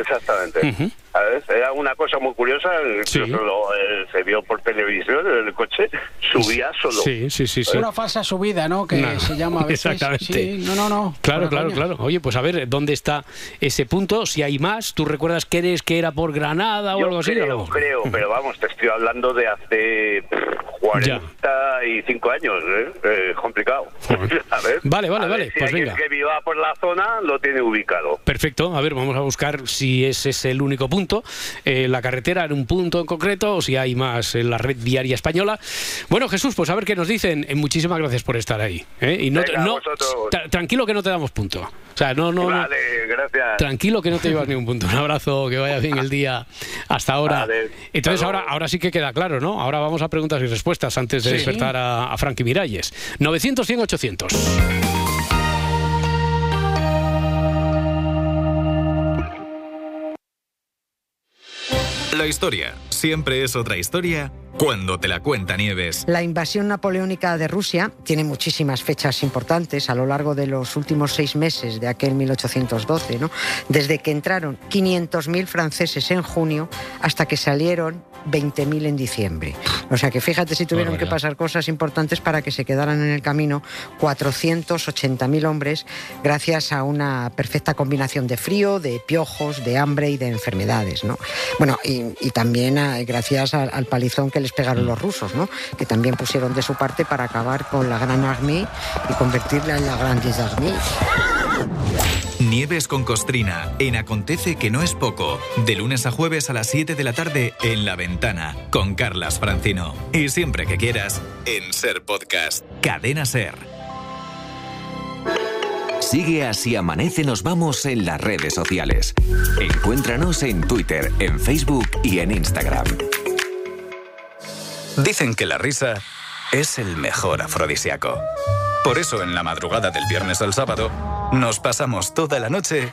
Exactamente. Ujú. ¿Sabes? Era una cosa muy curiosa, lo, eh, se vio por televisión, el coche subía solo. Sí, sí, sí, sí. Una falsa subida, ¿no? Que No, se llama a veces. exactamente. Sí, no, no, no. Claro, claro, coña. claro. Oye, pues a ver, ¿dónde está ese punto? Si hay más, ¿tú recuerdas que eres que era por Granada o Yo algo así? creo, ¿O no? creo, pero vamos, te estoy hablando de hace pff, 45 años, ¿eh? Eh, complicado. A ver, Vale, vale, a ver vale, si pues alguien venga. que viva por la zona lo tiene ubicado. Perfecto, a ver, vamos a buscar si ese es el único punto, eh, la carretera en un punto en concreto o si hay más en la red viaria española. Bueno, Jesús, pues a ver qué nos dicen. Eh, muchísimas gracias por estar ahí. ¿eh? Y no, Venga, no- tra- tranquilo que no te damos punto. O sea, no, no, no. vale, gracias. Tranquilo que no te llevas ningún punto. Un abrazo, que vaya bien el día hasta ahora. Vale, Entonces ahora, ahora sí que queda claro, ¿no? Ahora vamos a preguntas y respuestas antes de Sí. despertar a, a Frankie Miralles. 900, 100, 800. La historia siempre es otra historia cuando te la cuenta Nieves. La invasión napoleónica de Rusia tiene muchísimas fechas importantes a lo largo de los últimos seis meses de aquel 1812, ¿no? Desde que entraron 500.000 franceses en junio hasta que salieron 20.000 en diciembre. O sea que fíjate si tuvieron que pasar cosas importantes para que se quedaran en el camino 480.000 hombres gracias a una perfecta combinación de frío, de piojos, de hambre y de enfermedades, ¿no? Bueno, y, y también ah, gracias al, al palizón que les pegaron los rusos, ¿no? Que también pusieron de su parte para acabar con la Gran Armée y convertirla en la Grande Armée. Nieves con Costrina, en Acontece que no es poco, de lunes a jueves a las 7 de la tarde en La Ventana, con Carlas Francino. Y siempre que quieras, en Ser Podcast, Cadena Ser. Sigue así amanece nos vamos en las redes sociales. Encuéntranos en Twitter, en Facebook y en Instagram. Dicen que la risa es el mejor afrodisíaco. Por eso en la madrugada del viernes al sábado nos pasamos toda la noche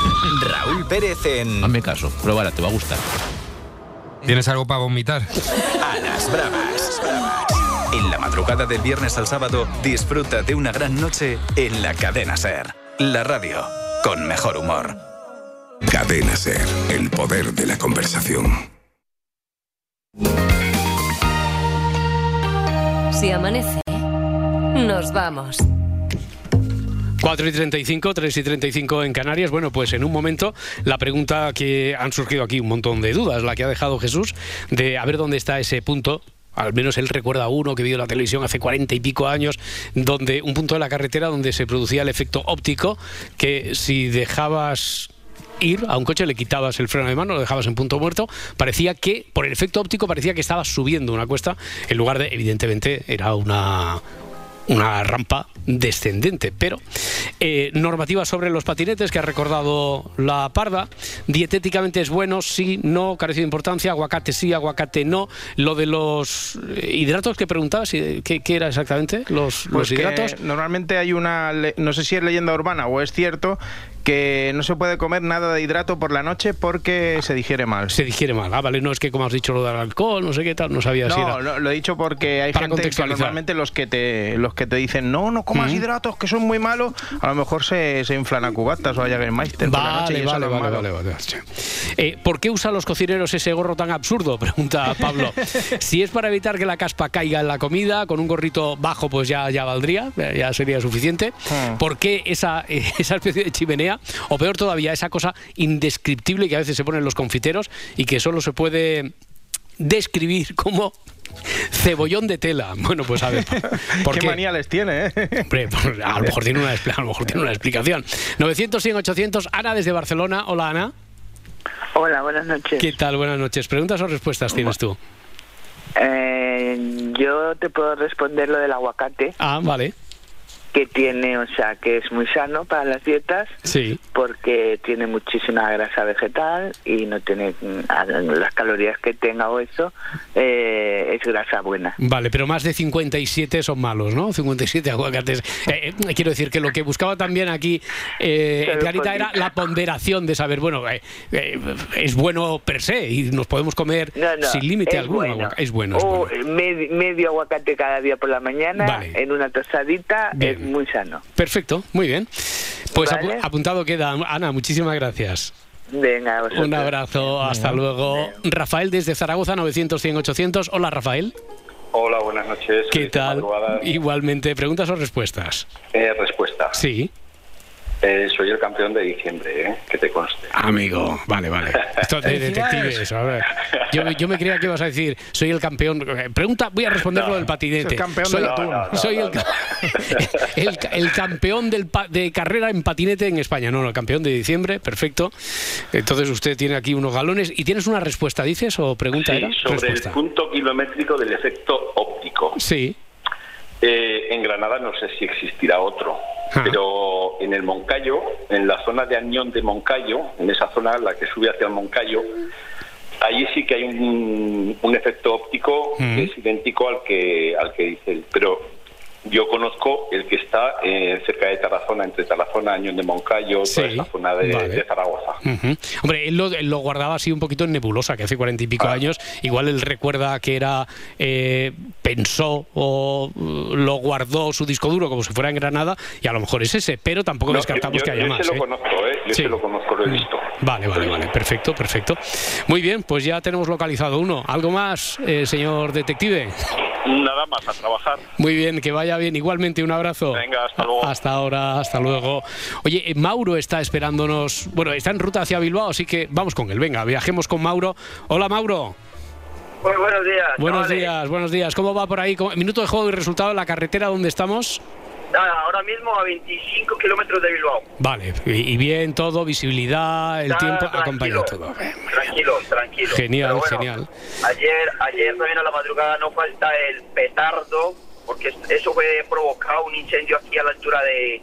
Raúl Pérez en. Hazme caso, pruébala, te va a gustar. ¿Tienes algo para vomitar? A las bravas. En la madrugada del viernes al sábado, disfruta de una gran noche en la cadena Ser. La radio con mejor humor. Cadena Ser, el poder de la conversación. Si amanece, nos vamos. 4 y 35, 3 y 35 en Canarias. Bueno, pues en un momento la pregunta que han surgido aquí un montón de dudas, la que ha dejado Jesús, de a ver dónde está ese punto. Al menos él recuerda uno que vio la televisión hace cuarenta y pico años, donde un punto de la carretera donde se producía el efecto óptico, que si dejabas ir a un coche, le quitabas el freno de mano, lo dejabas en punto muerto, parecía que, por el efecto óptico, parecía que estabas subiendo una cuesta, en lugar de, evidentemente, era una una rampa descendente. Pero eh, normativa sobre los patinetes que ha recordado la parda. Dietéticamente es bueno, sí, no, carece de importancia. Aguacate sí, aguacate no. Lo de los eh, hidratos que preguntabas, eh, ¿qué, qué era exactamente? Los, Pues hidratos. Normalmente hay una, no sé si es leyenda urbana o es cierto, que no se puede comer nada de hidrato por la noche porque se digiere mal. Se digiere mal. Ah, vale, no es que como has dicho lo del alcohol, no sé qué tal, no sabía si No, era. lo, lo he dicho porque hay Para gente que normalmente los que te los que te dicen no, no comas Ujú. hidratos que son muy malos, a lo mejor se, se inflan a cubatas o a Jägermeister por la noche y Vale, eso vale, no vale, malo. vale, vale. Eh, ¿Por qué usan los cocineros ese gorro tan absurdo? Pregunta Pablo. si es para evitar que la caspa caiga en la comida, con un gorrito bajo pues ya, ya valdría, eh, ya sería suficiente. Hmm. ¿Por qué esa, eh, esa especie de chimenea? O peor todavía, esa cosa indescriptible que a veces se ponen los confiteros y que solo se puede describir como cebollón de tela. Bueno, pues a ver. ¿por ¿Qué qué? manía les tiene, eh? Hombre, pues, a lo mejor tiene una, a lo mejor tiene una explicación. 900, 100, 800. Ana desde Barcelona. Hola, Ana. Hola, buenas noches. ¿Qué tal? Buenas noches. ¿Preguntas o respuestas tienes tú? Eh, yo te puedo responder lo del aguacate, Ah, vale. Que tiene, o sea, que es muy sano para las dietas Sí. porque tiene muchísima grasa vegetal y no tiene mm, las calorías que tenga o eso, eh, es grasa buena. Vale, pero más de 57 son malos, ¿no? 57 aguacates. Eh, eh, quiero decir que lo que buscaba también aquí eh, Clarita era la ponderación de saber, bueno, eh, eh, es bueno per se y nos podemos comer No, no, sin límite alguno. bueno. Es bueno, es O bueno. med- medio aguacate cada día por la mañana Vale. en una tostadita Bien. Muy sano. Perfecto, muy bien. Pues Vale. apuntado queda. Ana, muchísimas gracias. Venga. Un abrazo, hasta luego. Rafael desde Zaragoza, 900, 100, 800. Hola, Rafael. Hola, buenas noches. ¿Qué tal? Igualmente, ¿preguntas o respuestas? Eh, respuesta. Sí. Eh, soy el campeón de diciembre, ¿eh? que te conste. Amigo, vale, vale. Esto es de detectives, a ver. Yo, yo me creía que ibas a decir, soy el campeón. Eh, Pregunta, voy a responder lo del patinete. El campeón soy. No, no, soy no, el, el, el campeón del pa- de carrera en patinete en España. No, no, el campeón de diciembre, perfecto. Entonces usted tiene aquí unos galones. ¿Y tienes una respuesta, dices, o pregunta Sí, era? sobre respuesta. el punto kilométrico del efecto óptico. Sí. Eh, en Granada no sé si existirá otro, pero en el Moncayo, en la zona de Añón de Moncayo, en esa zona, la que sube hacia el Moncayo, allí sí que hay un, un efecto óptico que es idéntico al que al que dice él. Pero yo conozco el que está eh, cerca de Tarazona, entre Tarazona, Añón de Moncayo, Sí, toda esa zona de, vale. de Zaragoza. Hombre, él lo, guardaba así un poquito en nebulosa, que hace cuarenta y pico años. Igual él recuerda que era, eh, pensó o uh, lo guardó su disco duro como si fuera en Granada, y a lo mejor es ese, pero tampoco No, descartamos yo, que haya yo más. ¿eh? conozco, ¿eh? yo Sí. lo conozco, lo he visto. Vale, vale, vale, perfecto, perfecto. Muy bien, pues ya tenemos localizado uno. ¿Algo más, eh, señor detective? Nada más, a trabajar. Muy bien, que vaya bien. Igualmente, un abrazo. Venga, hasta luego. Hasta ahora, hasta luego. Oye, eh, Mauro está esperándonos. Bueno, está en ruta hacia Bilbao, así que vamos con él. Venga, viajemos con Mauro. Hola, Mauro. Muy buenos días. Buenos chavales. días, buenos días. ¿Cómo va por ahí? ¿Cómo- Minuto de juego y resultado en la carretera donde estamos. Nada, ahora mismo a 25 kilómetros de Bilbao. Vale, y, y bien todo, visibilidad, el tiempo tranquilo. acompaña todo. Tranquilo, tranquilo. Genial, bueno, genial. Ayer, ayer también a la madrugada no falta el petardo, porque eso fue provocado un incendio aquí a la altura de,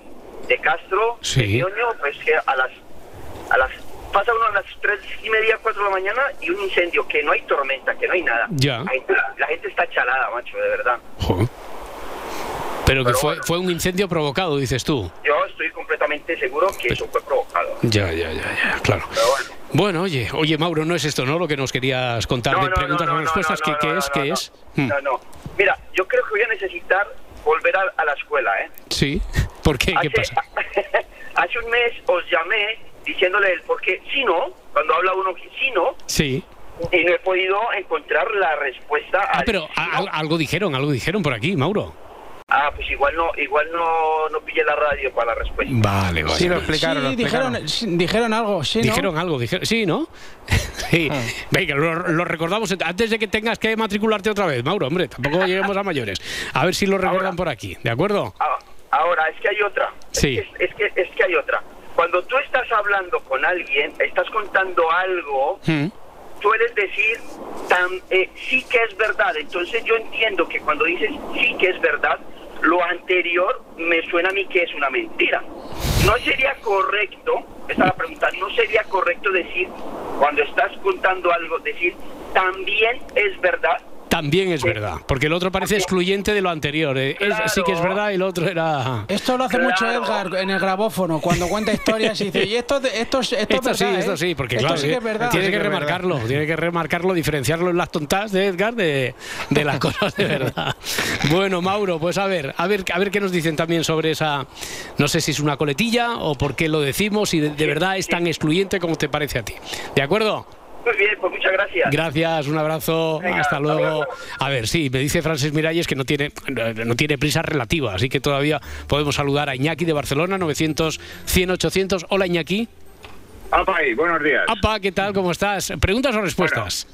de Castro. Sí. pues que a las, a las pasa uno a las tres y media, cuatro de la mañana y un incendio que no hay tormenta, que no hay nada. Ya. La gente, la gente está chalada, macho, de verdad. Joder. Pero que fue, fue un incendio provocado, dices tú. Yo estoy completamente seguro que eso fue provocado. Ya, ya, ya, ya, claro. Bueno, oye, oye, Mauro, no es esto, ¿no? Lo que nos querías contar No, de no, preguntas no, respuestas, ¿qué, qué es? ¿Qué es? Hmm. No, no. Mira, yo creo que voy a necesitar volver a, a la escuela, ¿eh? Sí, ¿por qué? ¿Qué Hace- pasa? Hace un mes os llamé diciéndole el por qué, si no, cuando habla uno que si no, Sí. y no he podido encontrar la respuesta Ah, al pero sí, a- algo dijeron, algo dijeron por aquí, Mauro. Ah, pues igual no, igual no, no pillé la radio para la respuesta. Vale, vale. Sí, dijeron, sí, dijeron algo, sí, ¿no? Dijeron algo, dijeron, sí, ¿no? sí. Venga, lo, lo recordamos antes de que tengas que matricularte otra vez, Mauro, hombre, tampoco lleguemos a mayores. A ver si lo recuerdan por aquí, ¿de acuerdo? Ah, Ahora, es que hay otra. Sí. Es que, es que hay otra. Cuando tú estás hablando con alguien, estás contando algo, Mm. sueles decir tan, eh, sí que es verdad. Entonces yo entiendo que cuando dices sí que es verdad, lo anterior me suena a mí que es una mentira. No sería correcto, esta es la pregunta, no sería correcto decir, cuando estás contando algo, decir también es verdad. También es verdad, porque el otro parece excluyente de lo anterior. eh. Es- sí que es verdad y el otro era... Esto lo hace mucho Edgar en el grabófono, cuando cuenta historias y dice, y esto, esto, es- esto, Esto es sí, verdad, esto ¿eh? sí, porque Esto claro, sí que es verdad. tiene Sí que verdad. remarcarlo, tiene que remarcarlo, diferenciarlo en las tontas de Edgar de, de las cosas de verdad. Bueno, Mauro, pues a ver, a ver, a ver qué nos dicen también sobre esa, no sé si es una coletilla o por qué lo decimos y de, de verdad es tan excluyente como te parece a ti. ¿De acuerdo? Muy bien, pues muchas gracias. Gracias, un abrazo, Venga, hasta luego. A ver, sí, me dice Francis Miralles que no tiene, no tiene prisa relativa, así que todavía podemos saludar a Iñaki de Barcelona, 900, 100, 800. Hola Iñaki. Apa, y buenos días. Apa, ¿qué tal? ¿Cómo estás? ¿Preguntas o respuestas?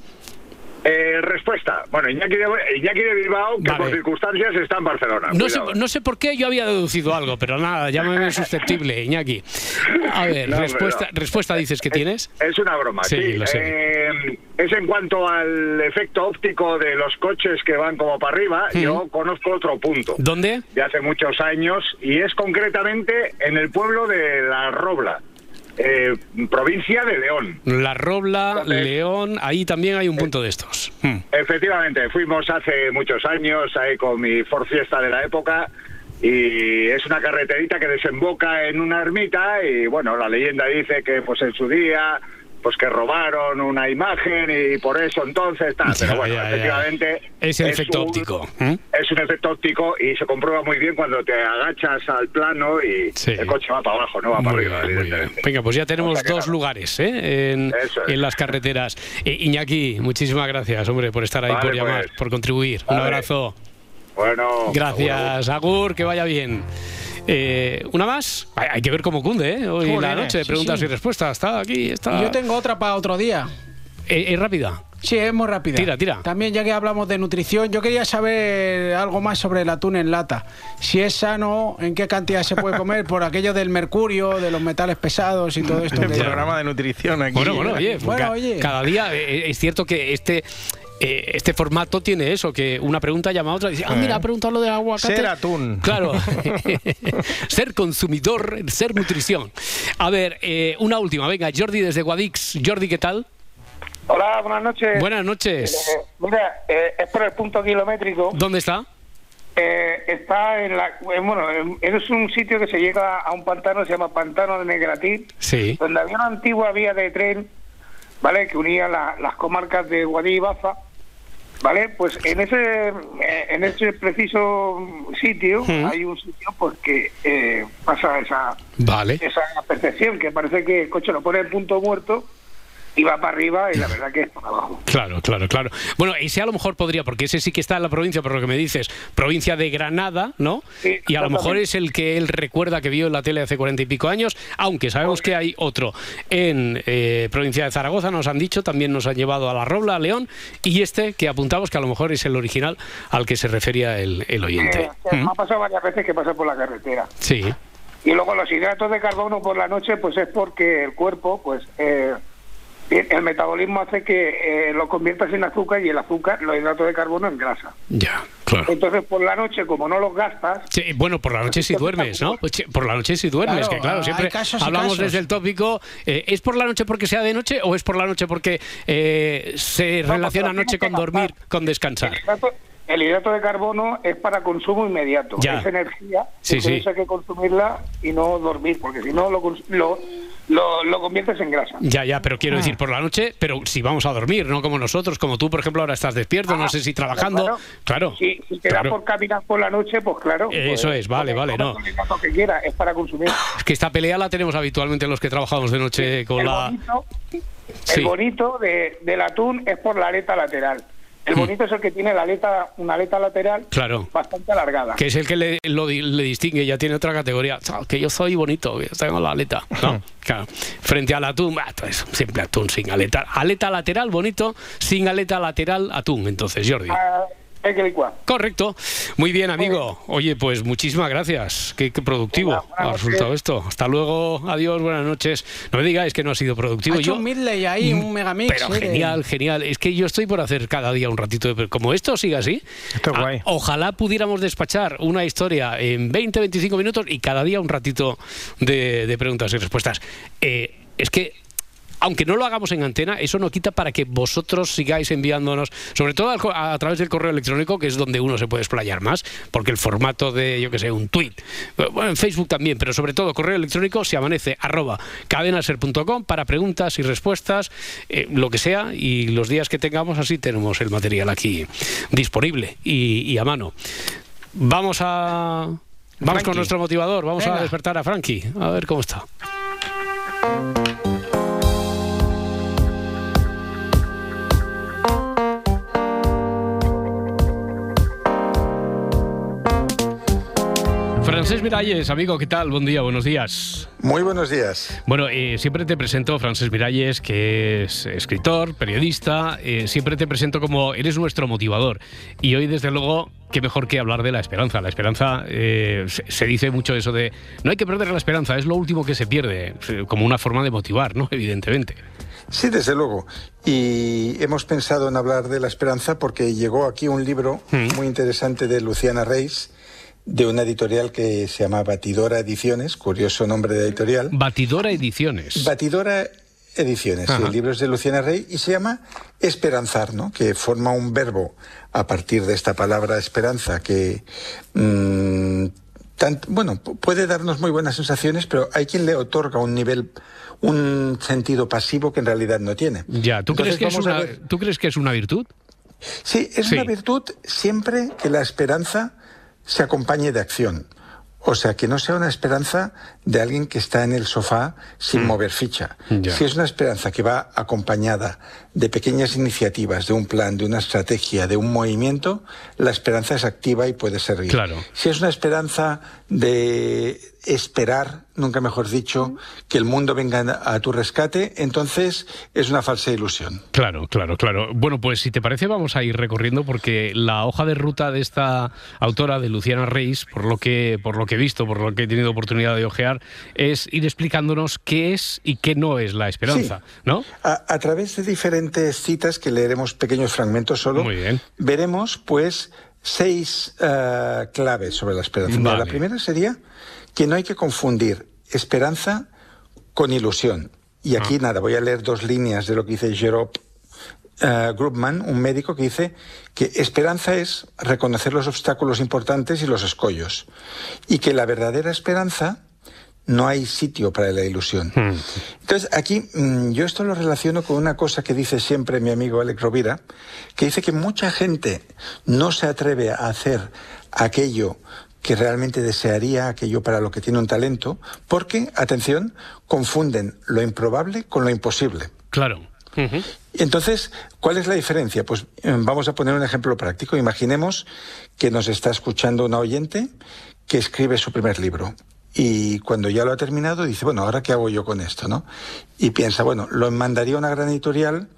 Eh, respuesta. Bueno, Iñaki de, Iñaki de Bilbao, que por circunstancias está en Barcelona. No sé, Cuidado. no sé por qué yo había deducido algo, pero nada, llámame susceptible, Iñaki. A ver, No, respuesta, respuesta dices que tienes. Es una broma, Sí, sí. lo sé. Eh, es en cuanto al efecto óptico de los coches que van como para arriba. Mm. Yo conozco otro punto. ¿Dónde? De hace muchos años y es concretamente en el pueblo de La Robla, eh, provincia de León. La Robla, León, ahí también hay un punto de estos. Hmm. Efectivamente, fuimos hace muchos años ahí con mi Ford Fiesta de la época y es una carreterita que desemboca en una ermita y bueno, la leyenda dice que pues en su día pues que robaron una imagen y por eso entonces tal, pero Ya, bueno, ya, ya. efectivamente Es el efecto un- óptico. ¿eh? Es un efecto óptico y se comprueba muy bien cuando te agachas al plano y el coche va para abajo, no va para arriba, bien, evidentemente. Venga, pues ya tenemos O sea que dos lugares ¿eh? en, Eso es. en las carreteras. Eh, Iñaki, muchísimas gracias, hombre, por estar ahí, Vale, por llamar, pues. por contribuir. Un abrazo. Bueno, Gracias, Agur, que vaya bien. Eh, ¿Una más? Hay, hay que ver cómo cunde, ¿eh? Hoy la Jolines, noche, de preguntas sí. y respuestas. Está aquí, está. Yo tengo otra para otro día. ¿Es, es rápida? Sí, es muy rápida. Tira, tira. También ya que hablamos de nutrición, yo quería saber algo más sobre el atún en lata. Si es sano, en qué cantidad se puede comer, por aquello del mercurio, de los metales pesados y todo esto. El que- programa de nutrición aquí. Bueno, bueno, oye, Bueno, ca- oye. cada día eh, es cierto que este. Eh, este formato tiene eso, que una pregunta llama a otra y dice, ah, mira, ha preguntado lo de aguacate. Ser atún. Claro. ser consumidor, ser nutrición. A ver, eh, una última, venga, Jordi desde Guadix. Jordi, ¿qué tal? Hola, buenas noches. Buenas noches. Eh, mira, eh, es por el punto kilométrico. ¿Dónde está? Eh, está en la. eh, bueno, en- es un sitio que se llega a un pantano, se llama Pantano de Negratín, Sí. donde había una antigua vía de tren, ¿vale? Que unía la- las comarcas de Guadí y Baza, ¿Vale? Pues en ese eh, en ese preciso sitio hay un sitio pues que eh, pasa esa Vale. esa percepción que parece que el coche lo pone en punto muerto va para arriba y la verdad que es para abajo. Claro, claro, claro. Bueno, ese a lo mejor podría, porque ese sí que está en la provincia, por lo que me dices, provincia de Granada, ¿no? y a lo mejor es el que él recuerda que vio en la tele hace cuarenta y pico años, aunque sabemos que hay otro en eh, provincia de Zaragoza, nos han dicho, también nos han llevado a La Robla, a León, y este que apuntamos que a lo mejor es el original al que se refería el, el oyente. Eh, Me ha pasado varias veces que pasa por la carretera. Sí, Y luego los hidratos de carbono por la noche, pues es porque el cuerpo, pues el metabolismo hace que eh, lo conviertas en azúcar y el azúcar, los hidratos de carbono en grasa. ya, claro. Entonces por la noche, como no los gastas, Sí, bueno, por la noche si duermes, ¿no? Por la noche si duermes, Claro, que claro, siempre hablamos casos. desde el tópico, eh, ¿es por la noche porque sea de noche o es por la noche porque eh, se relaciona noche con dormir, con descansar? el hidrato, de carbono es para consumo inmediato. Ya. Es energía, Sí, entonces sí. hay que consumirla y no dormir, porque si no lo, lo, lo, lo conviertes en grasa. Ya, ya, pero Ah. quiero decir por la noche, pero si vamos a dormir, no como nosotros, como tú, por ejemplo, ahora estás despierto, no sé si trabajando. claro. Claro. Si, si te da claro. por caminar por la noche, pues claro. Eso pues, es, vale, come- vale, no. que quiera, es para consumir. Es que esta pelea la tenemos habitualmente los que trabajamos de noche con el la... bonito, Sí. el bonito de, del atún es por la aleta lateral. El bonito es el que tiene la aleta, una aleta lateral Claro. bastante alargada. Que es el que le, lo di- le distingue, ya tiene otra categoría. Que yo soy bonito, que tengo la aleta. No, claro. Frente al atún, bah, pues, siempre atún sin aleta. Aleta lateral, bonito, sin aleta lateral, atún. Entonces, Jordi. Ah. Correcto. Muy bien, amigo. Oye, pues muchísimas gracias. Qué, qué productivo ha resultado esto. Hasta luego. Adiós, buenas noches. No me digáis que no ha sido productivo. Ha hecho Yo, un midley ahí, un megamix. pero eh, genial, genial. Es que yo estoy por hacer cada día un ratito de... Como esto siga así. ah, Ojalá pudiéramos despachar una historia en 20, 25 minutos y cada día un ratito de, de preguntas y respuestas. Eh, es que aunque no lo hagamos en antena, eso no quita para que vosotros sigáis enviándonos, sobre todo a, través del correo electrónico, que es donde uno se puede explayar más, porque el formato de, yo que sé, un tweet, bueno, en Facebook también, pero sobre todo correo electrónico, se amanece arroba cadenaser.com para preguntas y respuestas, eh, lo que sea, y los días que tengamos así tenemos el material aquí disponible y, y a mano. Vamos a... Vamos con nuestro motivador, vamos a despertar a Frankie, a ver cómo está. Francés Miralles, amigo, ¿qué tal? Buen día, buenos días. Muy buenos días. Bueno, eh, siempre te presento, Francés Miralles, que es escritor, periodista, eh, siempre te presento como eres nuestro motivador. Y hoy, desde luego, qué mejor que hablar de la esperanza. La esperanza, eh, se, se dice mucho eso de, no hay que perder la esperanza, es lo último que se pierde, como una forma de motivar, ¿no? Evidentemente. Sí, desde luego. Y hemos pensado en hablar de la esperanza porque llegó aquí un libro muy interesante de Luciana Reis, de una editorial que se llama Batidora Ediciones, curioso nombre de editorial. Batidora Ediciones. Batidora Ediciones, Ajá. el libro es de Luciana Rey y se llama Esperanzar, ¿no? que forma un verbo a partir de esta palabra esperanza que, mm, tan- bueno, pu- puede darnos muy buenas sensaciones, pero hay quien le otorga un nivel, un sentido pasivo que en realidad no tiene. Ya, ¿tú, crees que, es una, ¿tú crees que es una virtud? Sí, es Sí. una virtud siempre que la esperanza se acompañe de acción. O sea, que no sea una esperanza de alguien que está en el sofá sin mover ficha. Si es una esperanza que va acompañada de pequeñas iniciativas, de un plan, de una estrategia, de un movimiento, la esperanza es activa y puede servir. Claro. Si es una esperanza de esperar, nunca mejor dicho, que el mundo venga a tu rescate, entonces es una falsa ilusión. Claro, claro, claro. Bueno, pues si te parece vamos a ir recorriendo porque la hoja de ruta de esta autora de Luciana Reis, por lo que por lo que he visto, por lo que he tenido oportunidad de ojear, es ir explicándonos qué es y qué no es la esperanza, ¿no? A, a través de diferentes citas que leeremos pequeños fragmentos solo, veremos pues seis eh, claves sobre la esperanza. Vale. La primera sería que no hay que confundir esperanza con ilusión. Y aquí nada, voy a leer dos líneas de lo que dice Jerome eh, Grubman, un médico que dice que esperanza es reconocer los obstáculos importantes y los escollos. Y que la verdadera esperanza no hay sitio para la ilusión. Hmm. Entonces, aquí mm, yo esto lo relaciono con una cosa que dice siempre mi amigo Alex Rovira, que dice que mucha gente no se atreve a hacer aquello que realmente desearía, aquello para lo que tiene un talento, porque, atención, confunden lo improbable con lo imposible. Claro. Entonces, ¿cuál es la diferencia? Pues eh, vamos a poner un ejemplo práctico. Imaginemos que nos está escuchando una oyente que escribe su primer libro. Y cuando ya lo ha terminado, dice, bueno, ¿ahora qué hago yo con esto? ¿no? Y piensa, bueno, lo mandaría a una gran editorial,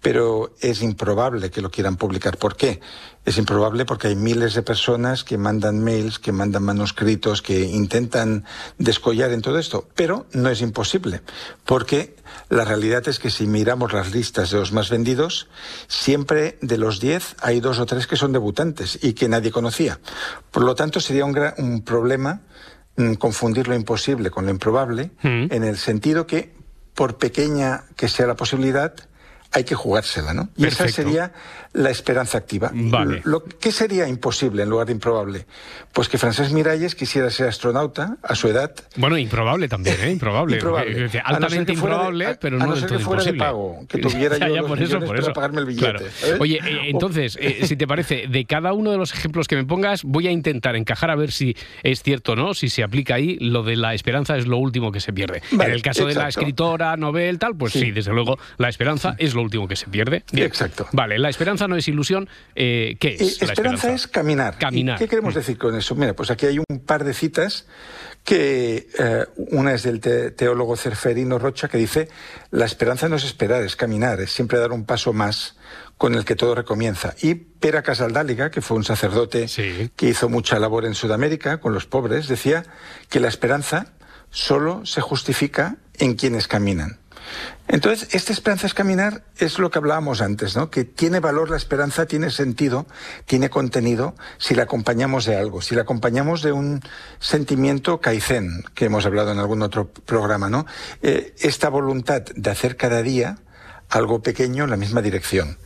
pero es improbable que lo quieran publicar. ¿Por qué? Es improbable porque hay miles de personas que mandan mails, que mandan manuscritos, que intentan descollar en todo esto, pero no es imposible, porque la realidad es que si miramos las listas de los más vendidos, siempre de los 10 hay dos o tres que son debutantes y que nadie conocía. Por lo tanto, sería un, gran, un problema mm, confundir lo imposible con lo improbable, en el sentido que, por pequeña que sea la posibilidad, hay que jugársela, ¿no? Y esa Perfecto. sería la esperanza activa. Vale. Lo, ¿Qué sería imposible en lugar de improbable? Pues que Francesc Miralles quisiera ser astronauta a su edad. Bueno, improbable también, ¿eh? Improbable. Improbable. No Altamente fuera de- improbable, a- pero a no no del ser todo que fuera de imposible. pago, que tuviera Ya, yo ya, los por eso, millones por para eso. pagarme el billete, Claro. Oye, eh, entonces, eh, si te parece, de cada uno de los ejemplos que me pongas, voy a intentar encajar a ver si es cierto o no, si se aplica ahí lo de la esperanza es lo último que se pierde. Vale, en el caso de la exacto. escritora, novel, tal, pues sí, Sí. desde luego, la esperanza es lo último que se pierde. Bien. Exacto. Vale, la esperanza no es ilusión. eh, ¿Qué es la esperanza es caminar. Caminar. ¿Y ¿Qué queremos decir con eso? Mira, pues aquí hay un par de citas que eh, una es del te- teólogo Cerferino Rocha que dice, la esperanza no es esperar, es caminar, es siempre dar un paso más con el que todo recomienza. Y Pera Casaldáliga, que fue un sacerdote que hizo mucha labor en Sudamérica con los pobres, decía que la esperanza solo se justifica en quienes caminan. Entonces, esta esperanza es caminar es lo que hablábamos antes, ¿no? Que tiene valor la esperanza, tiene sentido, tiene contenido si la acompañamos de algo, si la acompañamos de un sentimiento kaizen, que hemos hablado en algún otro programa, ¿no? Eh, esta voluntad de hacer cada día algo pequeño en la misma dirección.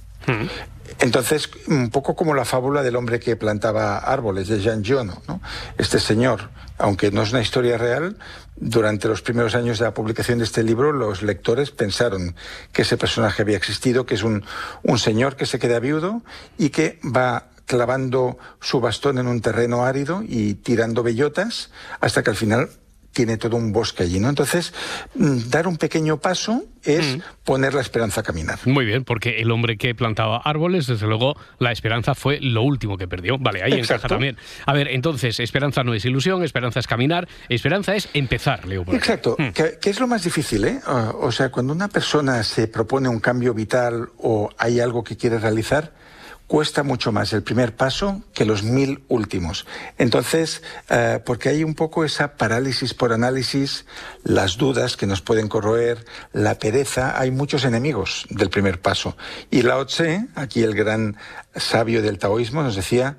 Entonces, un poco como la fábula del hombre que plantaba árboles de Jean Giono, ¿no? Este señor, aunque no es una historia real, durante los primeros años de la publicación de este libro, los lectores pensaron que ese personaje había existido, que es un, un señor que se queda viudo y que va clavando su bastón en un terreno árido y tirando bellotas hasta que al final tiene todo un bosque allí, ¿no? Entonces, mm, dar un pequeño paso es poner la esperanza a caminar. Muy bien, porque el hombre que plantaba árboles, desde luego, la esperanza fue lo último que perdió. Vale, ahí encaja Exacto. también. A ver, entonces, esperanza no es ilusión, esperanza es caminar, esperanza es empezar, Leo. por. Exacto, que, que es lo más difícil, ¿eh? Ah, O sea, cuando una persona se propone un cambio vital o hay algo que quiere realizar, cuesta mucho más el primer paso que los mil últimos. Entonces, eh, porque hay un poco esa parálisis por análisis, las dudas que nos pueden corroer, la pereza, hay muchos enemigos del primer paso. Y Lao Tse, aquí el gran sabio del taoísmo, nos decía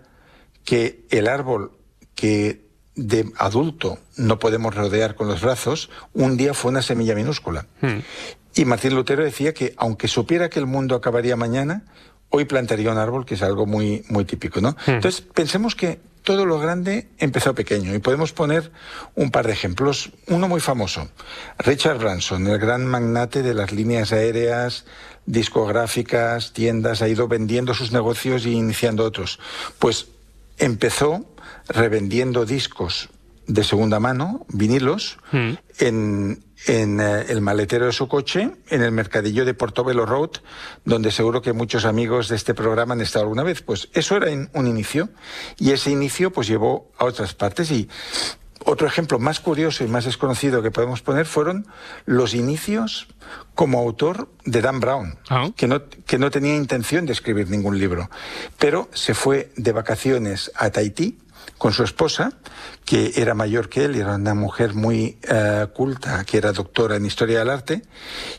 que el árbol que de adulto no podemos rodear con los brazos, un día fue una semilla minúscula. Y Martín Lutero decía que aunque supiera que el mundo acabaría mañana, hoy plantaría un árbol, que es algo muy, muy típico, ¿no? Entonces, pensemos que todo lo grande empezó pequeño y podemos poner un par de ejemplos. Uno muy famoso, Richard Branson, el gran magnate de las líneas aéreas, discográficas, tiendas, ha ido vendiendo sus negocios y iniciando otros. Pues empezó revendiendo discos de segunda mano, vinilos, en, en eh, el maletero de su coche, en el mercadillo de Portobello Road, donde seguro que muchos amigos de este programa han estado alguna vez. Pues eso era un inicio y ese inicio pues llevó a otras partes y otro ejemplo más curioso y más desconocido que podemos poner fueron los inicios como autor de Dan Brown, que, no, que no tenía intención de escribir ningún libro, pero se fue de vacaciones a Tahití con su esposa, que era mayor que él, era una mujer muy eh, culta, que era doctora en historia del arte,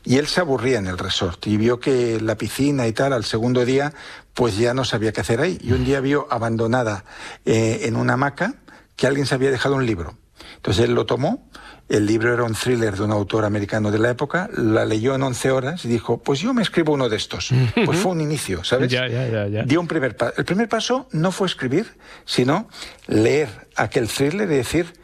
y él se aburría en el resort y vio que la piscina y tal, al segundo día, pues ya no sabía qué hacer ahí. Y un día vio abandonada eh, en una hamaca que alguien se había dejado un libro. Entonces él lo tomó, el libro era un thriller de un autor americano de la época, la leyó en 11 horas y dijo, pues yo me escribo uno de estos. Pues fue un inicio, ¿sabes? Ya, ya, ya, ya. Dio un primer paso. El primer paso no fue escribir, sino leer aquel thriller y decir,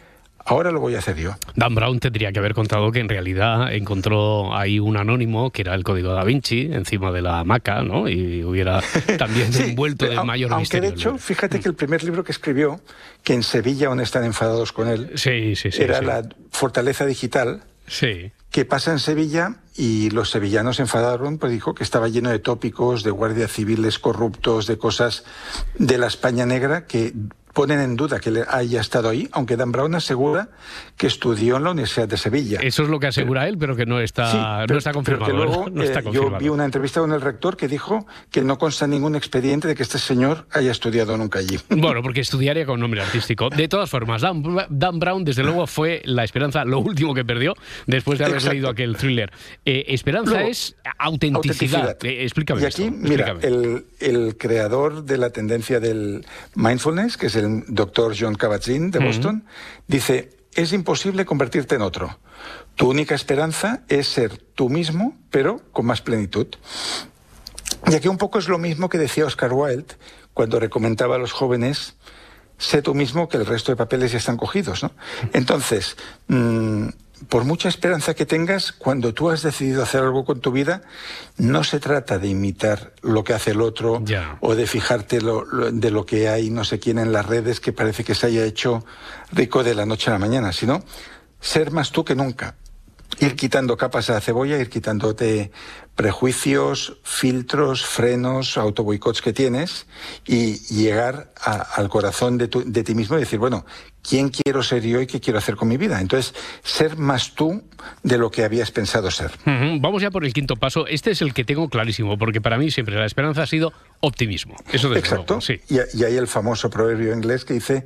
Ahora lo voy a hacer yo. Dan Brown tendría que haber contado que en realidad encontró ahí un anónimo que era el código da Vinci encima de la hamaca, ¿no? Y hubiera también envuelto de mayor Aunque misterio. de hecho, fíjate que el primer libro que escribió, que en Sevilla aún están enfadados con él, sí, sí, sí, era sí. la fortaleza digital. Sí. que pasa en Sevilla y los sevillanos se enfadaron, pues dijo que estaba lleno de tópicos, de guardias civiles corruptos, de cosas de la España negra que ponen en duda que haya estado ahí, aunque Dan Brown asegura que estudió en la Universidad de Sevilla. Eso es lo que asegura él, pero que no está, Sí, no pero- está pero confirmado. que luego, ¿verdad? no está eh, yo confirmado. vi una entrevista con el rector que dijo que no consta ningún expediente de que este señor haya estudiado nunca allí. Bueno, porque estudiaría con nombre artístico. De todas formas, Dan, Dan Brown, desde luego, fue la esperanza, lo último que perdió después de haber Exacto. leído aquel thriller. Eh, esperanza Luego, es autenticidad. autenticidad. Eh, explícame Y esto, aquí, mira, explícame. el, el creador de la tendencia del mindfulness, que es el doctor John Kabat-Zinn de. Boston, dice, es imposible convertirte en otro. Tu única esperanza es ser tú mismo, pero con más plenitud. Y aquí un poco es lo mismo que decía Oscar Wilde cuando recomendaba a los jóvenes, sé tú mismo que el resto de papeles ya están cogidos. ¿no? Entonces, mm, por mucha esperanza que tengas, cuando tú has decidido hacer algo con tu vida, no se trata de imitar lo que hace el otro o de fijarte lo- lo- de lo que hay no sé quién en las redes que parece que se haya hecho rico de la noche a la mañana, sino ser más tú que nunca. Ir quitando capas a la cebolla, ir quitándote prejuicios, filtros, frenos, autoboicots que tienes y llegar a- al corazón de, tu- de ti mismo y decir, bueno, ¿quién quiero ser yo y qué quiero hacer con mi vida? Entonces, ser más tú de lo que habías pensado ser. Vamos ya por el quinto paso. Este es el que tengo clarísimo, porque para mí siempre la esperanza ha sido optimismo. Eso Exacto. luego, sí. Y, y hay el famoso proverbio inglés que dice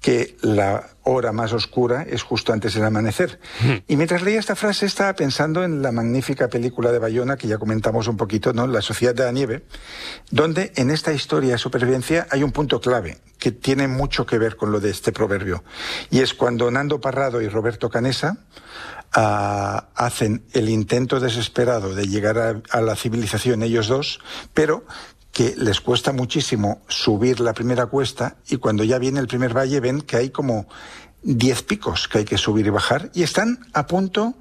que la hora más oscura es justo antes del amanecer. Y mientras leía esta frase estaba pensando en la magnífica película de Bayona que ya comentamos un poquito, ¿no? La Sociedad de la Nieve, donde en esta historia de supervivencia hay un punto clave que tiene mucho que ver con lo de este proverbio. Y es cuando Nando Parrado y Roberto Canesa ah, hacen el intento desesperado de llegar a, a la civilización ellos dos, pero que les cuesta muchísimo subir la primera cuesta y cuando ya viene el primer valle ven que hay como 10 picos que hay que subir y bajar y están a punto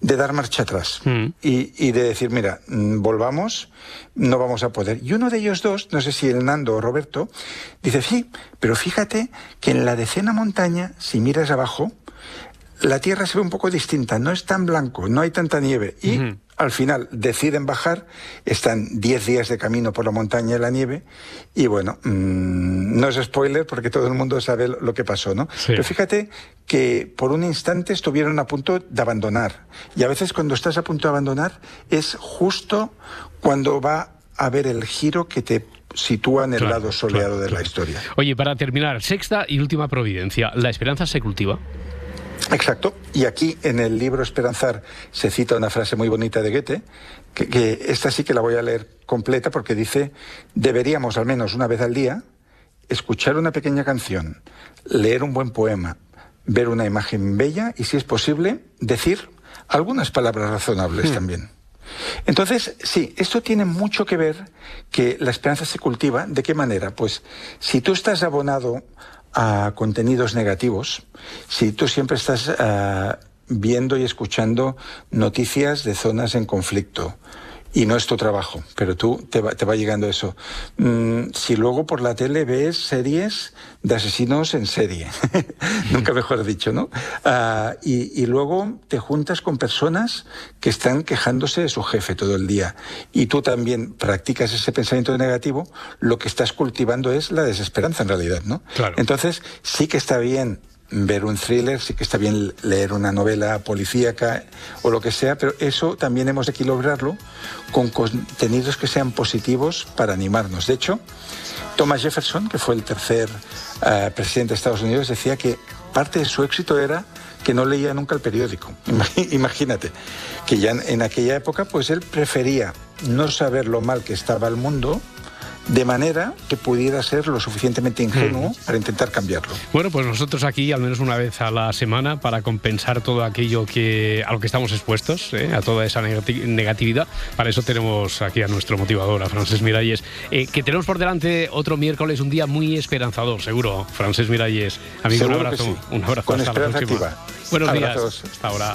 de dar marcha atrás y, y de decir, mira, mm, volvamos, no vamos a poder. Y uno de ellos dos, no sé si el Nando o Roberto, dice, sí, pero fíjate que en la decena montaña, si miras abajo, la tierra se ve un poco distinta, no es tan blanco, no hay tanta nieve. Y al final deciden bajar, están 10 días de camino por la montaña y la nieve, y bueno, mm, no es spoiler porque todo el mundo sabe lo que pasó, ¿no? Pero fíjate que por un instante estuvieron a punto de abandonar. Y a veces cuando estás a punto de abandonar es justo cuando va a haber el giro que te sitúa en el Claro, lado soleado claro, de la historia. Oye, para terminar, sexta y última providencia. ¿La esperanza se cultiva? Exacto. Y aquí en el libro Esperanzar se cita una frase muy bonita de Goethe, que, que esta sí que la voy a leer completa porque dice, deberíamos al menos una vez al día escuchar una pequeña canción, leer un buen poema, ver una imagen bella y si es posible decir algunas palabras razonables también. Entonces, sí, esto tiene mucho que ver que la esperanza se cultiva. ¿De qué manera? Pues si tú estás abonado a contenidos negativos, si tú siempre estás ah, viendo y escuchando noticias de zonas en conflicto, y no es tu trabajo, pero tú te va, te va llegando eso. Mm, si luego por la tele ves series de asesinos en serie, nunca mejor dicho, ¿no? Ah, y, y luego te juntas con personas que están quejándose de su jefe todo el día y tú también practicas ese pensamiento negativo, lo que estás cultivando es la desesperanza en realidad, ¿no? Entonces sí que está bien ver un thriller, sí que está bien leer una novela policíaca o lo que sea, pero eso también hemos de equilibrarlo con contenidos que sean positivos para animarnos. De hecho, Thomas Jefferson, que fue el tercer eh, presidente de Estados Unidos, decía que parte de su éxito era que no leía nunca el periódico. Imagínate, que ya en aquella época pues él prefería no saber lo mal que estaba el mundo de manera que pudiera ser lo suficientemente ingenuo mm. para intentar cambiarlo. Bueno, pues nosotros aquí al menos una vez a la semana para compensar todo aquello que a lo que estamos expuestos, ¿eh? a toda esa negati negatividad. Para eso tenemos aquí a nuestro motivador, a Francés Miralles, eh, que tenemos por delante otro miércoles, un día muy esperanzador, seguro. Francés Miralles, amigo, un abrazo, un abrazo Buenos Abrazos. días. Hasta ahora.